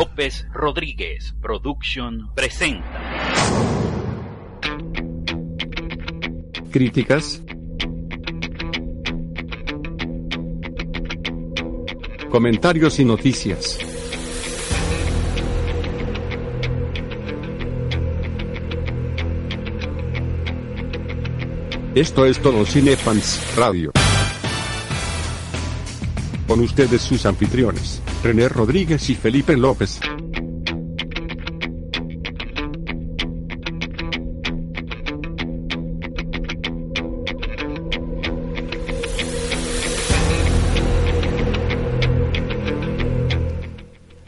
López Rodríguez Production presenta. Críticas. Comentarios y noticias. Esto es todo Cinefans Radio. Con ustedes sus anfitriones, René Rodríguez y Felipe López.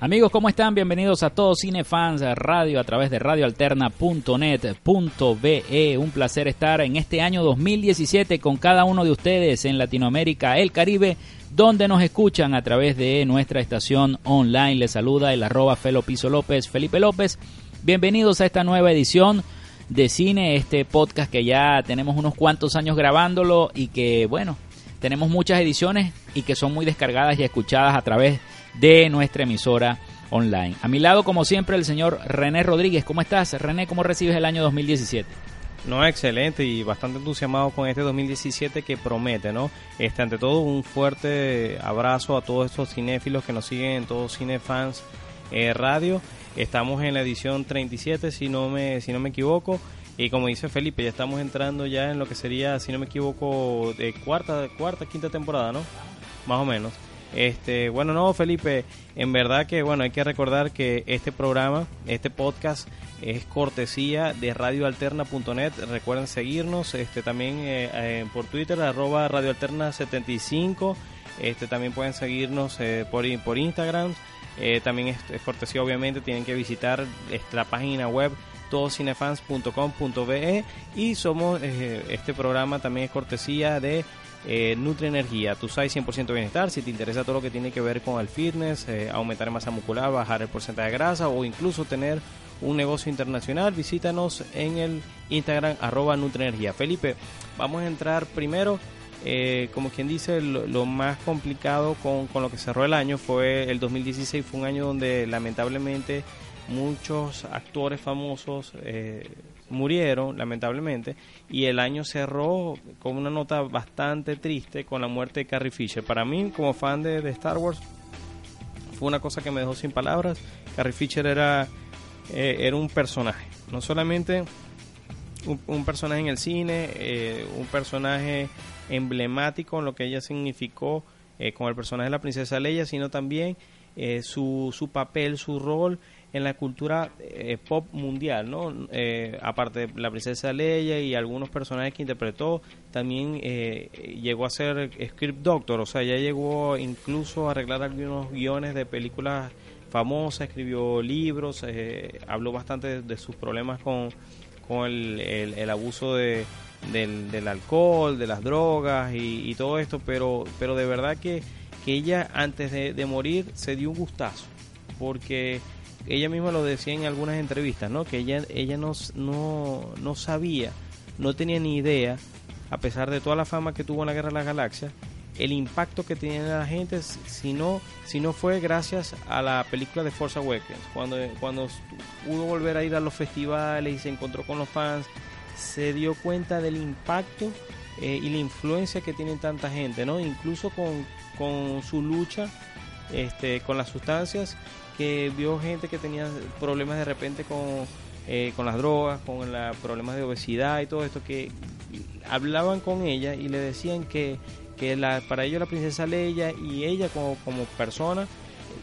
Amigos, ¿cómo están? Bienvenidos a todos Cinefans Radio a través de radioalterna.net.be. Un placer estar en este año 2017 con cada uno de ustedes en Latinoamérica, el Caribe, donde nos escuchan a través de nuestra estación online. Les saluda el arroba Felo Piso López, Felipe López. Bienvenidos a esta nueva edición de cine, este podcast que ya tenemos unos cuantos años grabándolo y que, bueno, tenemos muchas ediciones y que son muy descargadas y escuchadas a través de nuestra emisora online. A mi lado, como siempre, el señor René Rodríguez. ¿Cómo estás, René? ¿Cómo recibes el año 2017? No, excelente y bastante entusiasmado con este 2017 que promete, ¿no? Este, ante todo, un fuerte abrazo a todos estos cinéfilos que nos siguen en todos Cinefans eh, Radio. Estamos en la edición 37, si no me, si no me equivoco. Y como dice Felipe, ya estamos entrando ya en lo que sería, si no me equivoco, de cuarta, cuarta, quinta temporada, ¿no? Más o menos. Este, bueno, no, Felipe, en verdad que bueno, hay que recordar que este programa, este podcast es cortesía de radioalterna.net. Recuerden seguirnos, este también eh, eh, por Twitter arroba radioalterna75. Este también pueden seguirnos eh, por Instagram. también es, cortesía, obviamente, tienen que visitar la página web todocinefans.com.be y somos este programa también es cortesía de eh, Energía, tu SAI 100% bienestar, si te interesa todo lo que tiene que ver con el fitness, eh, aumentar masa muscular, bajar el porcentaje de grasa o incluso tener un negocio internacional, visítanos en el Instagram arroba Energía. Felipe, vamos a entrar primero, eh, como quien dice, lo, más complicado con, con, lo que cerró el año fue el 2016, fue un año donde lamentablemente muchos actores famosos eh, murieron, lamentablemente, y el año cerró con una nota bastante triste con la muerte de Carrie Fisher. Para mí, como fan de, Star Wars, fue una cosa que me dejó sin palabras. Carrie Fisher era, eh, era un personaje, no solamente un, personaje en el cine, eh, un personaje emblemático en lo que ella significó con el personaje de la princesa Leia, sino también su, su papel, su rol en la cultura eh, pop mundial, ¿no? Eh, aparte de la princesa Leia y algunos personajes que interpretó, también eh, llegó a ser script doctor, o sea, ya llegó incluso a arreglar algunos guiones de películas famosas, escribió libros, habló bastante de, sus problemas con, con el, el, abuso de, del, alcohol, de las drogas y, todo esto, pero, pero de verdad que, que ella antes de morir se dio un gustazo, porque ella misma lo decía en algunas entrevistas, ¿no? Que ella, ella no, no, sabía, no tenía ni idea, a pesar de toda la fama que tuvo en la Guerra de las Galaxias, el impacto que tenía la gente si no, si no fue gracias a la película de Force Awakens. Cuando, cuando pudo volver a ir a los festivales y se encontró con los fans, se dio cuenta del impacto eh, y la influencia que tiene tanta gente, ¿no? Incluso con, con su lucha este, con las sustancias que vio gente que tenía problemas de repente con, eh, con las drogas, con la, problemas de obesidad y todo esto, que hablaban con ella y le decían que, que la, para ellos la princesa Leia y ella como, como persona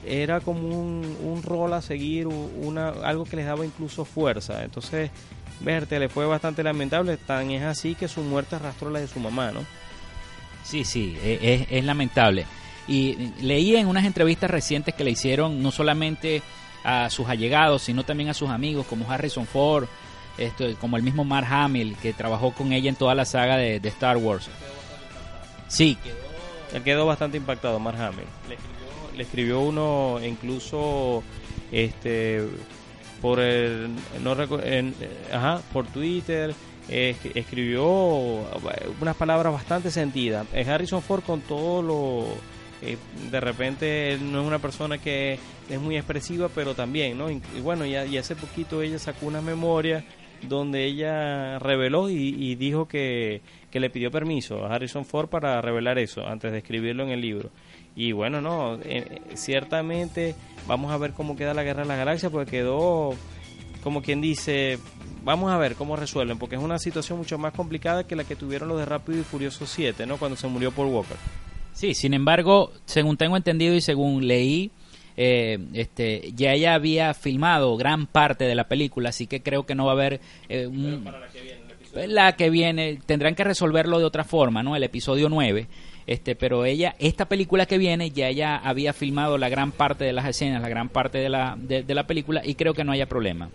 era como un, un rol a seguir, una, algo que les daba incluso fuerza. Entonces, verte le fue bastante lamentable, tan es así que su muerte arrastró la de su mamá, ¿no? Sí, sí, e, es, es lamentable. Y leí en unas entrevistas recientes que le hicieron no solamente a sus allegados, sino también a sus amigos como Harrison Ford, esto, como el mismo Mark Hamill, que trabajó con ella en toda la saga de, Star Wars. Sí, quedó bastante impactado, Mark Hamill. Le escribió, uno incluso este por el no ajá, por Twitter escribió unas palabras bastante sentidas. Harrison Ford con todo lo eh, de repente él no es una persona que es muy expresiva, pero también, ¿no? Y, bueno, y, y, hace poquito ella sacó una memoria donde ella reveló y, dijo que, que, le pidió permiso a Harrison Ford para revelar eso antes de escribirlo en el libro. Y bueno, no, eh, ciertamente vamos a ver cómo queda la Guerra de las Galaxias, porque quedó, como quien dice, vamos a ver cómo resuelven, porque es una situación mucho más complicada que la que tuvieron los de Rápido y Furioso 7, ¿no? Cuando se murió Paul Walker. Sí, sin embargo, según tengo entendido y según leí, eh, este, ya ella había filmado gran parte de la película, así que creo que no va a haber eh, la que viene, tendrán que resolverlo de otra forma, ¿no? El episodio 9. Este, pero ella, esta película que viene, ya ella había filmado la gran parte de las escenas, la gran parte de la, de la película, y creo que no haya problema.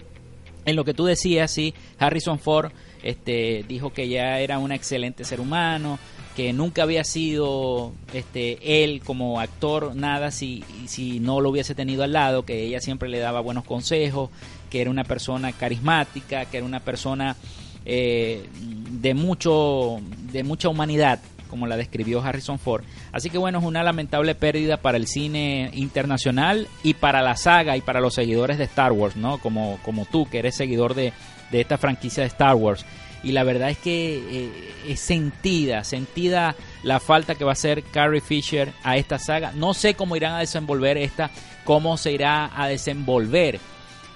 En lo que tú decías, sí, Harrison Ford este, dijo que ya era un excelente ser humano, que nunca había sido este, él como actor nada si, si no lo hubiese tenido al lado, que ella siempre le daba buenos consejos, que era una persona carismática, que era una persona eh, de, mucho, de mucha humanidad, como la describió Harrison Ford. Así que bueno, es una lamentable pérdida para el cine internacional y para la saga y para los seguidores de Star Wars, ¿no? Como, como tú, que eres seguidor de, de esta franquicia de Star Wars y la verdad es que eh, es sentida, sentida la falta que va a hacer Carrie Fisher a esta saga. No sé cómo irán a desenvolver esta, cómo se irá a desenvolver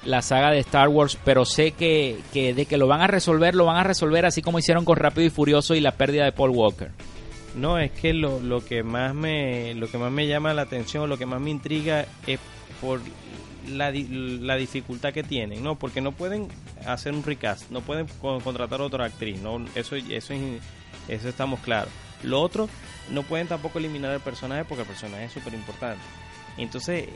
la saga de Star Wars, pero sé que, que de que lo van a resolver, lo van a resolver así como hicieron con Rápido y Furioso y la pérdida de Paul Walker. No, es que lo, lo que más me lo que más me llama la atención, lo que más me intriga es por la, la dificultad que tienen, ¿no? Porque no pueden hacer un recast, no pueden contratar a otra actriz, ¿no? Eso, eso, eso estamos claros. Lo otro, no pueden tampoco eliminar el personaje porque el personaje es súper importante. Entonces,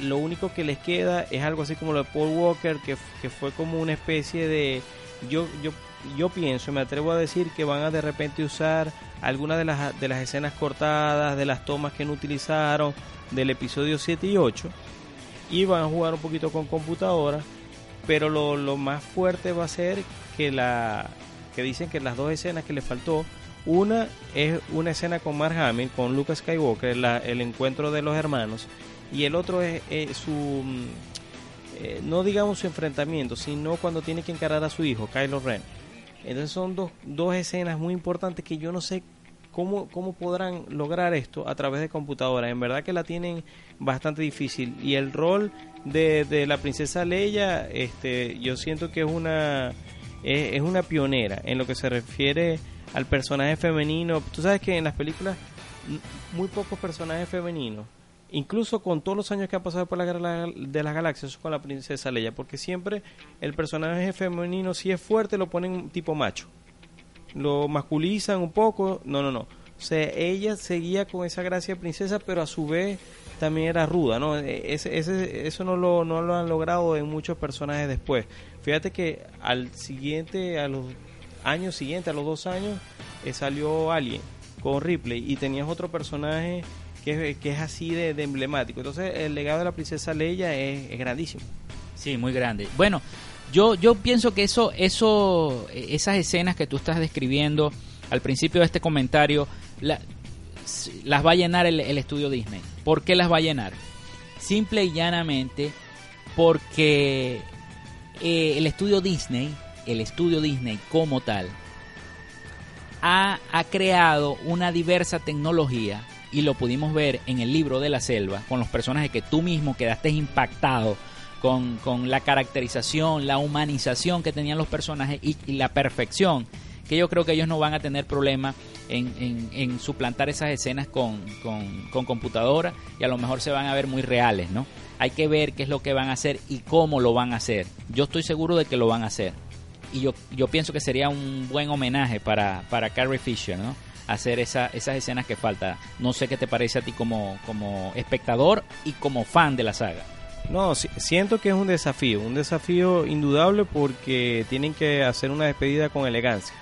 lo único que les queda es algo así como lo de Paul Walker, que, que fue como una especie de... Yo, yo, yo pienso, me atrevo a decir que van a de repente usar algunas de las, de las escenas cortadas, de las tomas que no utilizaron del episodio 7 y 8 y van a jugar un poquito con computadora, pero lo, lo más fuerte va a ser que la que dicen que las dos escenas que le faltó, una es una escena con Mark Hamill, con Lucas Skywalker, el encuentro de los hermanos, y el otro es, su, mm, eh, no digamos su enfrentamiento, sino cuando tiene que encarar a su hijo, Kylo Ren. Entonces son dos, dos escenas muy importantes que yo no sé ¿Cómo, ¿Cómo podrán lograr esto a través de computadoras? En verdad que la tienen bastante difícil. Y el rol de, de la princesa Leia, este, yo siento que es una, es, una pionera en lo que se refiere al personaje femenino. Tú sabes que en las películas muy pocos personajes femeninos incluso con todos los años que ha pasado por la guerra de las galaxias con la princesa Leia, porque siempre el personaje femenino si es fuerte lo ponen tipo macho lo masculizan un poco. No, no, no. O sea, ella seguía con esa gracia de princesa, pero a su vez también era ruda, ¿no? E, ese, ese, eso no lo, no lo han logrado en muchos personajes después. Fíjate que al siguiente, a los años siguientes, a los dos años, eh, salió Alien con Ripley y tenías otro personaje que, es, que es así de, emblemático. Entonces, el legado de la princesa Leia es grandísimo. Sí, muy grande. Bueno, yo, yo pienso que eso, eso, esas escenas que tú estás describiendo al principio de este comentario, las va a llenar el, estudio Disney. ¿Por qué las va a llenar? Simple y llanamente porque eh, el estudio Disney, el estudio Disney como tal, ha, ha, creado una diversa tecnología y lo pudimos ver en el libro de la selva con los personajes que tú mismo quedaste impactado con, la caracterización, la humanización que tenían los personajes y, la perfección, que yo creo que ellos no van a tener problema en, en, suplantar esas escenas con, con, computadora y a lo mejor se van a ver muy reales, ¿no? Hay que ver qué es lo que van a hacer y cómo lo van a hacer. Yo estoy seguro de que lo van a hacer. Y yo, yo pienso que sería un buen homenaje para, para Carrie Fisher, ¿no? hacer esa, esas escenas que falta. No sé qué te parece a ti como, como espectador y como fan de la saga. No, siento que es un desafío, un desafío indudable porque tienen que hacer una despedida con elegancia.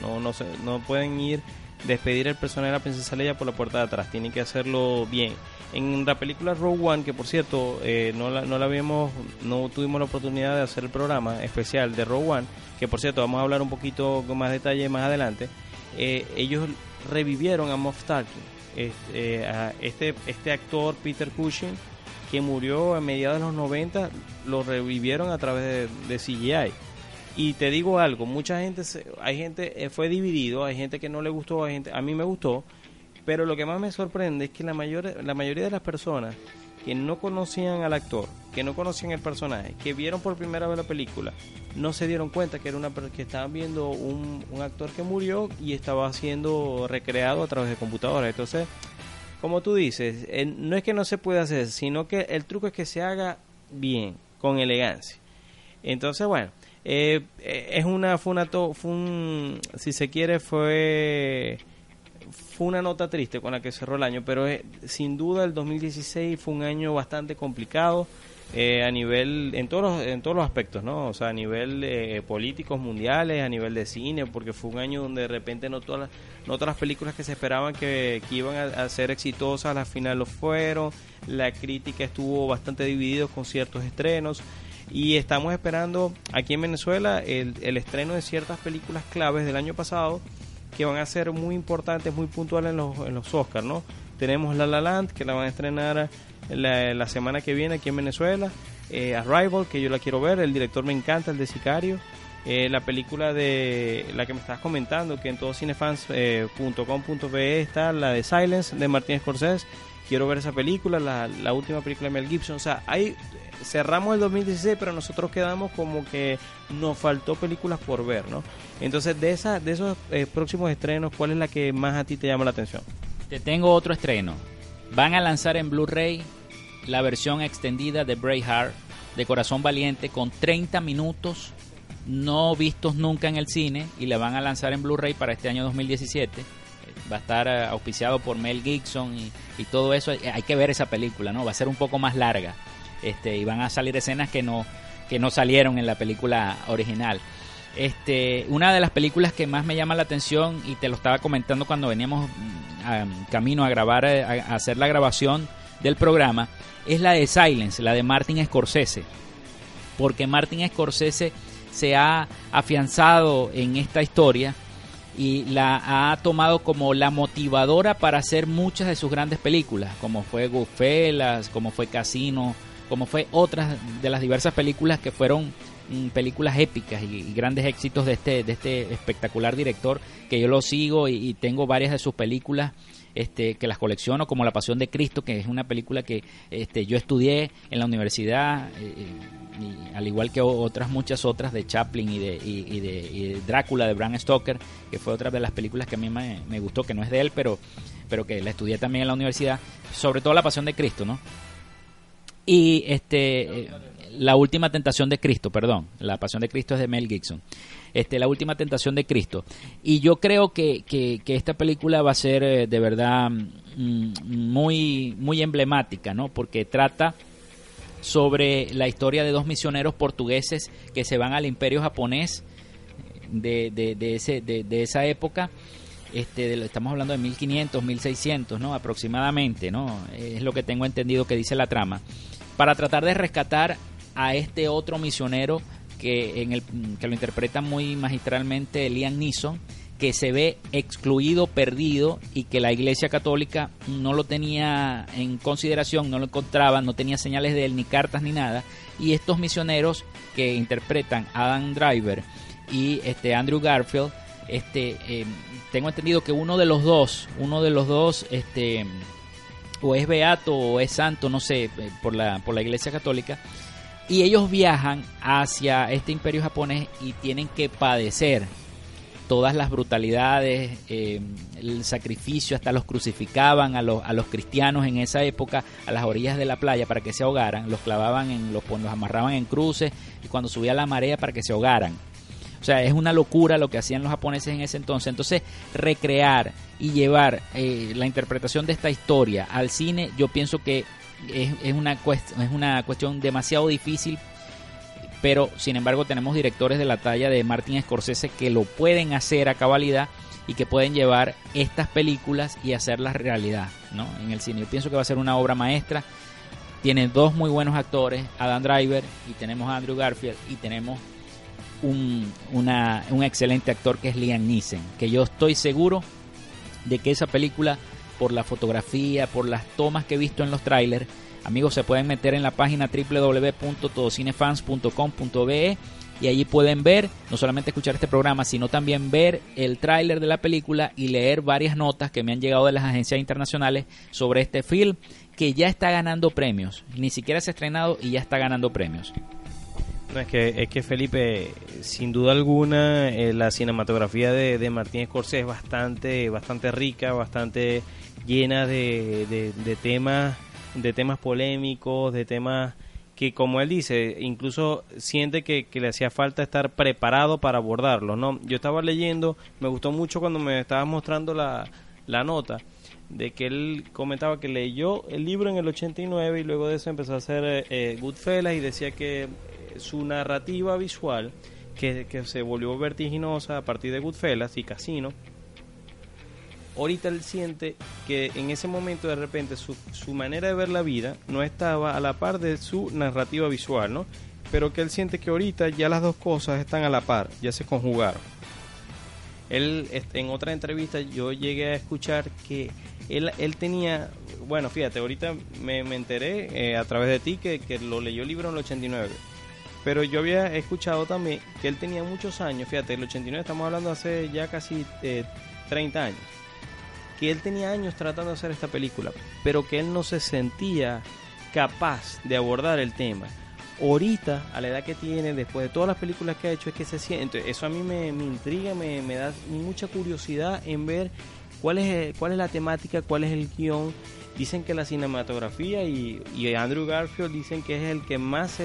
no, no, no pueden ir despedir el personaje de la princesa Leia por la puerta de atrás, tienen que hacerlo bien. En la película Rogue One, que por cierto eh, no, la, no la vimos, no tuvimos la oportunidad de hacer el programa especial de Rogue One, que por cierto vamos a hablar un poquito con más detalle más adelante. Eh, ellos revivieron a Moff Tarkin. Este, eh, a este, este actor Peter Cushing, que murió a mediados de los 90, lo revivieron a través de, CGI. Y te digo algo, mucha gente, hay gente, eh, fue dividido, hay gente que no le gustó, hay gente, a mí me gustó, pero lo que más me sorprende es que la, mayor, la mayoría de las personas que no conocían al actor, que no conocían el personaje, que vieron por primera vez la película, no se dieron cuenta que era una que estaban viendo un, actor que murió y estaba siendo recreado a través de computadoras. Entonces, como tú dices, no es que no se pueda hacer, sino que el truco es que se haga bien, con elegancia. Entonces, bueno, eh, eh, es una, fue una, fue un, si se quiere, fue fue una nota triste con la que cerró el año, pero eh, sin duda el 2016 fue un año bastante complicado eh, a nivel, en todos, los, en todos los aspectos, ¿no? O sea, a nivel eh, políticos mundiales, a nivel de cine, porque fue un año donde de repente no todas las, no todas las películas que se esperaban que, iban a, ser exitosas, al final lo fueron, la crítica estuvo bastante dividida con ciertos estrenos. Y estamos esperando aquí en Venezuela el, el estreno de ciertas películas claves del año pasado que van a ser muy importantes, muy puntuales en los, en los Oscars, ¿no? Tenemos La La Land, que la van a estrenar la, semana que viene aquí en Venezuela. Eh, Arrival, que yo la quiero ver, el director me encanta, el de Sicario. Eh, la película de la que me estás comentando, que en todoscinefans.com.be eh, está, la de Silence, de Martín Scorsese. Quiero ver esa película, la, la última película de Mel Gibson. O sea, hay cerramos el 2016, pero nosotros quedamos como que nos faltó películas por ver, ¿no? Entonces, de, esa, de esos próximos estrenos, ¿cuál es la que más a ti te llama la atención? Te tengo otro estreno. Van a lanzar en Blu-ray la versión extendida de Braveheart de Corazón Valiente con 30 minutos no vistos nunca en el cine y la van a lanzar en Blu-ray para este año 2017 va a estar eh, auspiciado por Mel Gibson y, y, todo eso. Hay que ver esa película, ¿no? Va a ser un poco más larga este, y van a salir escenas que no, que no salieron en la película original. Este, una de las películas que más me llama la atención, y te lo estaba comentando cuando veníamos mm, camino a grabar, eh, a, hacer la grabación del programa, es la de Silence, la de Martin Scorsese. Porque Martin Scorsese se ha afianzado en esta historia y la ha tomado como la motivadora para hacer muchas de sus grandes películas, como fue Goodfellas, como fue Casino, como fue otras de las diversas películas que fueron películas épicas y, grandes éxitos de este, de este espectacular director que yo lo sigo y, tengo varias de sus películas este, que las colecciono, como La Pasión de Cristo, que es una película que este, yo estudié en la universidad, eh, y, al igual que otras muchas otras de Chaplin y de, y, de, Drácula de Bram Stoker, que fue otra de las películas que a mí me, me, gustó, que no es de él, pero, pero que la estudié también en la universidad, sobre todo La Pasión de Cristo, ¿no? Y este la última tentación de Cristo, perdón, la pasión de Cristo es de Mel Gibson. Este, la última tentación de Cristo. Y yo creo que, que, esta película va a ser eh, de verdad mm, muy, muy emblemática, ¿no? Porque trata sobre la historia de dos misioneros portugueses que se van al imperio japonés de, de, de, ese, de, de esa época este, estamos hablando de 1500, 1600, ¿no? Aproximadamente, ¿no? Es lo que tengo entendido que dice la trama. Para tratar de rescatar a este otro misionero que, en el, que lo interpreta muy magistralmente Liam Neeson, que se ve excluido, perdido y que la Iglesia Católica no lo tenía en consideración, no lo encontraba, no tenía señales de él, ni cartas ni nada. Y estos misioneros que interpretan Adam Driver y este Andrew Garfield, este, eh, tengo entendido que uno de los dos, uno de los dos, este, o es beato o es santo, no sé, eh, por la, por la Iglesia Católica, y ellos viajan hacia este imperio japonés y tienen que padecer todas las brutalidades, eh, el sacrificio, hasta los crucificaban a los, a los cristianos en esa época a las orillas de la playa para que se ahogaran, los clavaban, en los, los amarraban en cruces y cuando subía la marea para que se ahogaran. O sea, es una locura lo que hacían los japoneses en ese entonces. Entonces, recrear y llevar eh, la interpretación de esta historia al cine, yo pienso que es, una, es una cuestión demasiado difícil pero sin embargo tenemos directores de la talla de Martin Scorsese que lo pueden hacer a cabalidad y que pueden llevar estas películas y hacerlas realidad ¿no? en el cine. Yo pienso que va a ser una obra maestra. Tiene dos muy buenos actores, Adam Driver y tenemos a Andrew Garfield y tenemos un, un excelente actor que es Liam Neeson, que yo estoy seguro de que esa película, por la fotografía, por las tomas que he visto en los trailers, amigos, se pueden meter en la página www.todocinefans.com.be y allí pueden ver, no solamente escuchar este programa, sino también ver el tráiler de la película y leer varias notas que me han llegado de las agencias internacionales sobre este film que ya está ganando premios. Ni siquiera se ha estrenado y ya está ganando premios. Es que, es que Felipe, sin duda alguna, eh, la cinematografía de, de Martín Scorsese es bastante, bastante rica, bastante llena de, de, temas, de temas polémicos, de temas que como él dice, incluso siente que, le hacía falta estar preparado para abordarlo, ¿no? Yo estaba leyendo, me gustó mucho cuando me estabas mostrando la, la nota, de que él comentaba que leyó el libro en el 89 y luego de eso empezó a hacer eh, eh, Goodfellas y decía que eh, su narrativa visual, que, que se volvió vertiginosa a partir de Goodfellas y Casino, ahorita él siente que en ese momento de repente su, su, manera de ver la vida no estaba a la par de su narrativa visual, ¿no? Pero que él siente que ahorita ya las dos cosas están a la par, ya se conjugaron. Él, en otra entrevista, yo llegué a escuchar que él, él tenía, bueno, fíjate, ahorita me, me enteré eh, a través de ti que, que lo leyó el libro en el 89 pero yo había escuchado también que él tenía muchos años, fíjate, el 89 estamos hablando hace ya casi eh, 30 años, que él tenía años tratando de hacer esta película, pero que él no se sentía capaz de abordar el tema. Ahorita, a la edad que tiene, después de todas las películas que ha hecho, es que se siente. Eso a mí me, me intriga, me, me, da mucha curiosidad en ver cuál es, cuál es la temática, cuál es el guion. Dicen que la cinematografía y, Andrew Garfield dicen que es el que más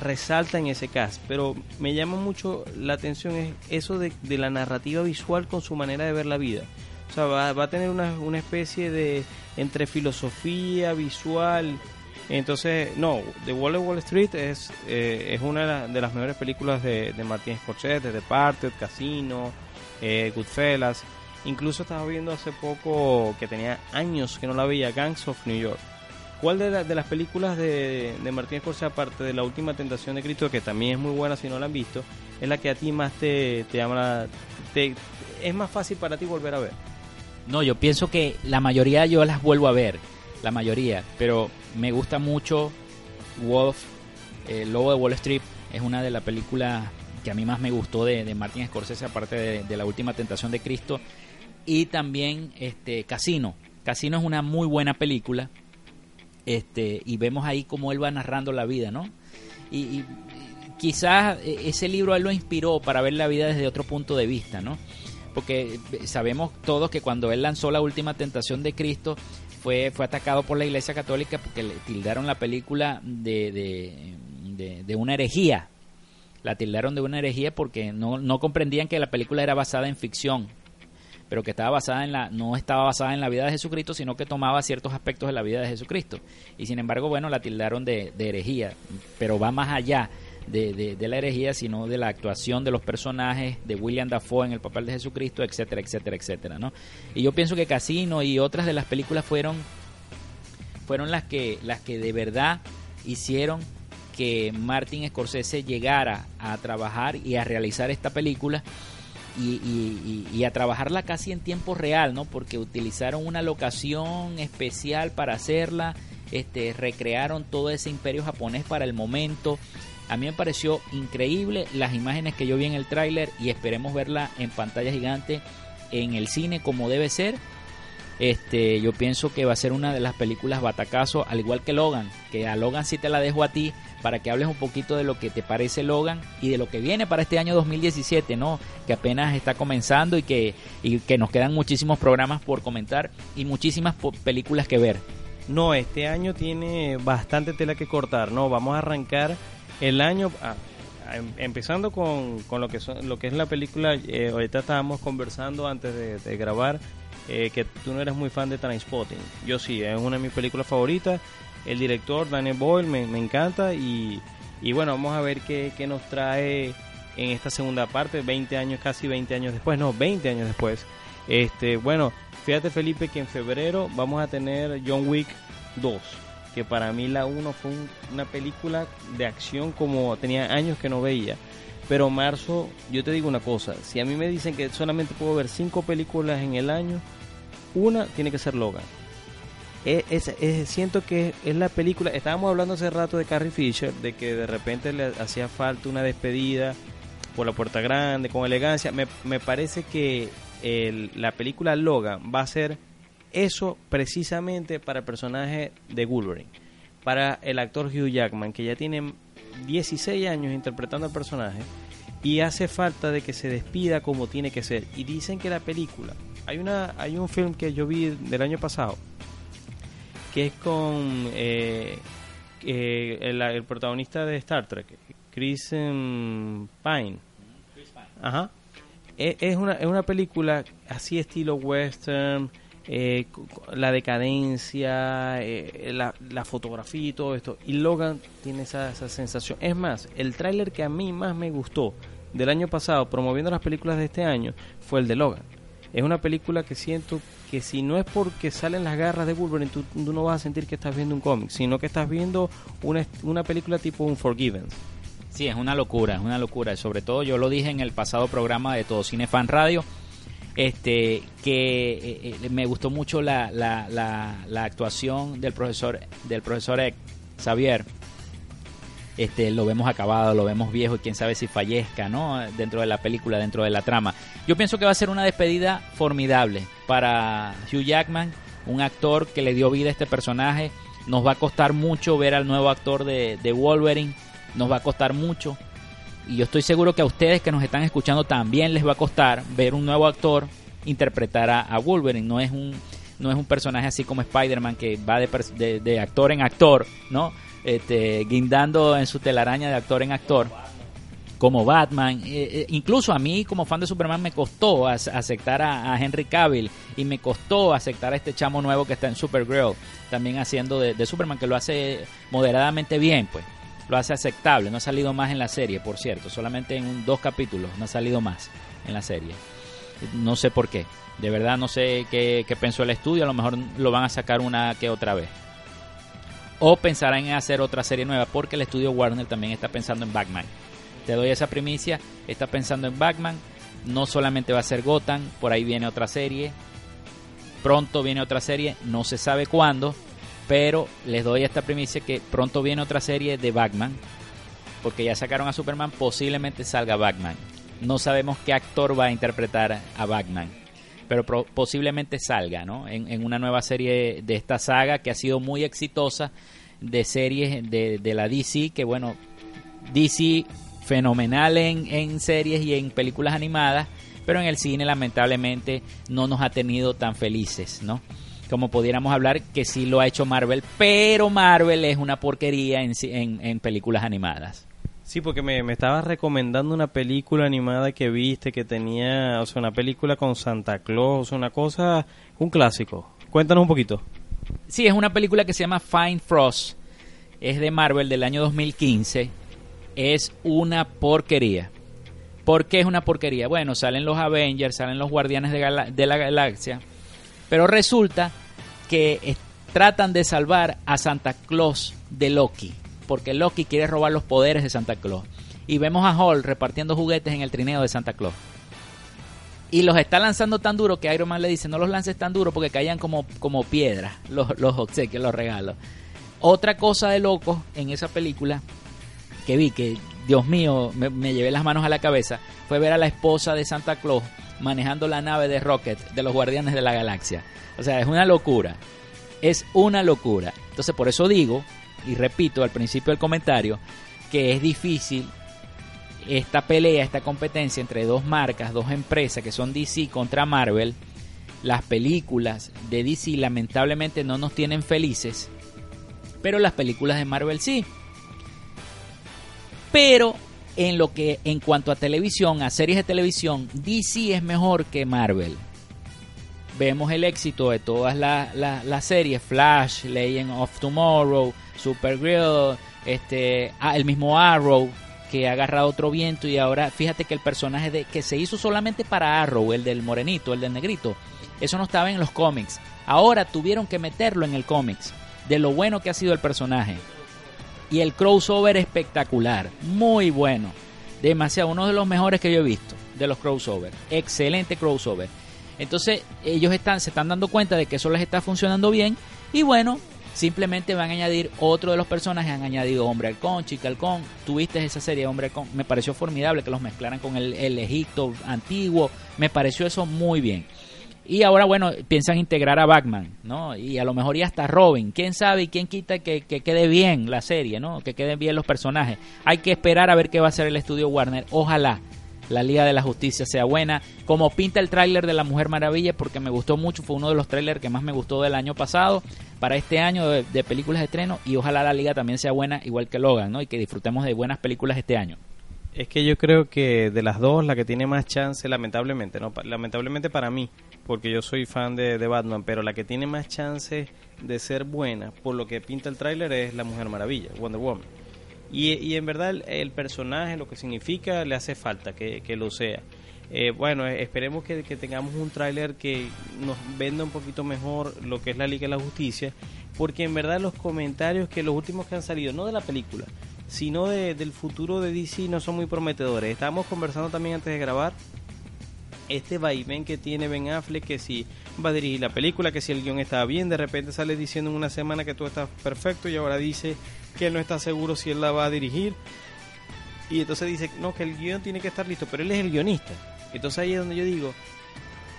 resalta en ese cast. Pero me llama mucho la atención es eso de, la narrativa visual con su manera de ver la vida. O sea, va, a tener una, una, especie de entre filosofía visual. Entonces, no, The Wall of Wall Street es, eh, es una de las mejores películas de, de Martin Scorsese, de Departed, Casino, eh, Goodfellas. Incluso estaba viendo hace poco que tenía años que no la veía, Gangs of New York. ¿Cuál de, la, de las películas de, de Martín Scorsese, aparte de La Última Tentación de Cristo, que también es muy buena si no la han visto, es la que a ti más te, te llama, te, es más fácil para ti volver a ver? No, yo pienso que la mayoría yo las vuelvo a ver, la mayoría, pero me gusta mucho Wolf, El Lobo de Wall Street, es una de las películas que a mí más me gustó de, de Martin Scorsese, aparte de, de, La Última Tentación de Cristo, y también este Casino. Casino es una muy buena película, este, y vemos ahí cómo él va narrando la vida, ¿no? Y, quizás ese libro a él lo inspiró para ver la vida desde otro punto de vista, ¿no? porque sabemos todos que cuando él lanzó la última tentación de Cristo fue, fue atacado por la Iglesia Católica porque le tildaron la película de, de, de, de una herejía. La tildaron de una herejía porque no, no comprendían que la película era basada en ficción, pero que estaba basada en la no estaba basada en la vida de Jesucristo, sino que tomaba ciertos aspectos de la vida de Jesucristo. Y sin embargo, bueno, la tildaron de, herejía, pero va más allá de, de, de, la herejía, sino de la actuación de los personajes, de William Dafoe en el papel de Jesucristo, etcétera, etcétera, etcétera, ¿no? Y yo pienso que Casino y otras de las películas fueron fueron las que las que de verdad hicieron que Martin Scorsese llegara a trabajar y a realizar esta película y, a trabajarla casi en tiempo real, ¿no? Porque utilizaron una locación especial para hacerla, este, recrearon todo ese imperio japonés para el momento. A mí me pareció increíble las imágenes que yo vi en el tráiler y esperemos verla en pantalla gigante en el cine como debe ser. Este, yo pienso que va a ser una de las películas batacazo, al igual que Logan, que a Logan sí te la dejo a ti para que hables un poquito de lo que te parece Logan y de lo que viene para este año 2017, ¿no? Que apenas está comenzando y que, y que nos quedan muchísimos programas por comentar y muchísimas películas que ver. No, este año tiene bastante tela que cortar, ¿no? Vamos a arrancar el año ah, empezando con, con, lo que son, lo que es la película eh, ahorita estábamos conversando antes de, de grabar eh, que tú no eres muy fan de Transpotting yo sí es una de mis películas favoritas el director Daniel Boyle me, me encanta y, y, bueno vamos a ver qué, qué, nos trae en esta segunda parte 20 años casi 20 años después no 20 años después este bueno fíjate Felipe que en febrero vamos a tener John Wick 2 que para mí la 1 fue un, una película de acción como tenía años que no veía. Pero marzo, yo te digo una cosa, si a mí me dicen que solamente puedo ver cinco películas en el año, Una tiene que ser Logan. Es- es- siento que es la película. Estábamos hablando hace rato de Carrie Fisher, de que de repente le hacía falta una despedida por la puerta grande, con elegancia. Me, me parece que el- la película Logan va a ser eso precisamente para el personaje de Wolverine. Para el actor Hugh Jackman, que ya tiene 16 años interpretando al personaje y hace falta de que se despida como tiene que ser. Y dicen que la película, hay una hay un film que yo vi del año pasado que es con eh, eh, el, protagonista de Star Trek, Chris em, Pine. Ajá. Es, es una, es una película así estilo western, eh, la decadencia, eh, la, la fotografía y todo esto. Y Logan tiene esa, esa sensación. Es más, el tráiler que a mí más me gustó del año pasado, promoviendo las películas de este año, fue el de Logan. Es una película que siento que si no es porque salen las garras de Wolverine, tú, no vas a sentir que estás viendo un cómic, sino que estás viendo una, una película tipo un Forgiven. Sí, es una locura, es una locura. Sobre todo yo lo dije en el pasado programa de Todo Cine Fan Radio, este, que eh, eh, me gustó mucho la, la, la, la actuación del profesor, del profesor Xavier. Este, lo vemos acabado, lo vemos viejo y quién sabe si fallezca, ¿no? Dentro de la película, dentro de la trama. Yo pienso que va a ser una despedida formidable para Hugh Jackman, un actor que le dio vida a este personaje. Nos va a costar mucho ver al nuevo actor de, de Wolverine, nos va a costar mucho. Y yo estoy seguro que a ustedes que nos están escuchando también les va a costar ver un nuevo actor interpretar a, Wolverine. No es un no es un personaje así como Spider-Man que va de, de- de actor en actor, ¿no? Este, guindando en su telaraña de actor en actor como Batman. Eh, eh, incluso a mí, como fan de Superman, me costó ac- aceptar a, Henry Cavill y me costó aceptar a este chamo nuevo que está en Supergirl, también haciendo de, de Superman, que lo hace moderadamente bien, pues. Lo hace aceptable. No ha salido más en la serie, por cierto. Solamente en un- dos capítulos. No ha salido más en la serie. No sé por qué. De verdad no sé qué, qué pensó el estudio. A lo mejor lo van a sacar una que otra vez. O pensarán en hacer otra serie nueva porque el estudio Warner también está pensando en Batman. Te doy esa primicia. Está pensando en Batman. No solamente va a ser Gotham. Por ahí viene otra serie. Pronto viene otra serie. No se sabe cuándo. Pero les doy esta primicia que pronto viene otra serie de Batman. Porque ya sacaron a Superman. Posiblemente salga Batman. No sabemos qué actor va a interpretar a Batman. Pero pro- posiblemente salga, ¿no? En, en una nueva serie de esta saga que ha sido muy exitosa. De series de, de la DC. Que bueno, DC fenomenal en, en series y en películas animadas, pero en el cine lamentablemente no nos ha tenido tan felices, ¿no? Como pudiéramos hablar que sí lo ha hecho Marvel, pero Marvel es una porquería en, en, en películas animadas. Sí, porque me, me estabas recomendando una película animada que viste que tenía, o sea, una película con Santa Claus, una cosa, un clásico. Cuéntanos un poquito. Sí, es una película que se llama Fine Frost, es de Marvel del año 2015, es una porquería. ¿Por qué es una porquería? Bueno, salen los Avengers, salen los Guardianes de, de la Galaxia, pero resulta que tratan de salvar a Santa Claus de Loki, porque Loki quiere robar los poderes de Santa Claus. Y vemos a Hall repartiendo juguetes en el trineo de Santa Claus. Y los está lanzando tan duro que Iron Man le dice, no los lances tan duro porque caían como, como piedras los, los obsequios, los regalos. Otra cosa de locos en esa película que vi, que Dios mío, me, me llevé las manos a la cabeza, fue ver a la esposa de Santa Claus manejando la nave de Rocket de los Guardianes de la Galaxia. O sea, es una locura. Es una locura. Entonces, por eso digo, y repito al principio del comentario, que es difícil esta pelea, esta competencia entre dos marcas, dos empresas que son DC contra Marvel. Las películas de DC lamentablemente no nos tienen felices, pero las películas de Marvel sí. Pero en lo que en cuanto a televisión, a series de televisión, DC es mejor que Marvel. Vemos el éxito de todas las las- series, Flash, Legend of Tomorrow, Supergirl, este, ah, el mismo Arrow que ha agarrado otro viento y ahora fíjate que el personaje de que se hizo solamente para Arrow, el del morenito, el del negrito, eso no estaba en los cómics. Ahora tuvieron que meterlo en el cómics de lo bueno que ha sido el personaje. Y el crossover espectacular, muy bueno. Demasiado, uno de los mejores que yo he visto de los crossover. Excelente crossover. Entonces ellos están, se están dando cuenta de que eso les está funcionando bien y bueno, simplemente van a añadir otro de los personajes, han añadido Hombre Halcón, Chica Halcón, tuviste esa serie Hombre Halcón, me pareció formidable que los mezclaran con el, el Egipto antiguo, me pareció eso muy bien. Y ahora, bueno, piensan integrar a Batman, ¿no? Y a lo mejor ya hasta Robin. ¿Quién sabe y quién quita que, que, quede bien la serie, ¿no? Que queden bien los personajes. Hay que esperar a ver qué va a hacer el estudio Warner. Ojalá la Liga de la Justicia sea buena. Como pinta el tráiler de La Mujer Maravilla, porque me gustó mucho, fue uno de los trailers que más me gustó del año pasado, para este año de, películas de estreno, y ojalá la Liga también sea buena, igual que Logan, ¿no? Y que disfrutemos de buenas películas este año. Es que yo creo que de las dos, la que tiene más chance, lamentablemente, no, lamentablemente para mí, porque yo soy fan de, Batman, pero la que tiene más chance de ser buena, por lo que pinta el tráiler, es la Mujer Maravilla, Wonder Woman. Y, y, en verdad el, personaje, lo que significa, le hace falta que, que lo sea. Eh, bueno, esperemos que, que tengamos un tráiler que nos venda un poquito mejor lo que es la Liga de la Justicia, porque en verdad los comentarios que los últimos que han salido, no de la película, sino de, del futuro de DC no son muy prometedores. Estábamos conversando también antes de grabar este vaivén que tiene Ben Affleck, que si va a dirigir la película, que si el guion está bien, de repente sale diciendo en una semana que todo está perfecto y ahora dice que él no está seguro si él la va a dirigir. Y entonces dice, no, que el guion tiene que estar listo, pero él es el guionista. Entonces ahí es donde yo digo,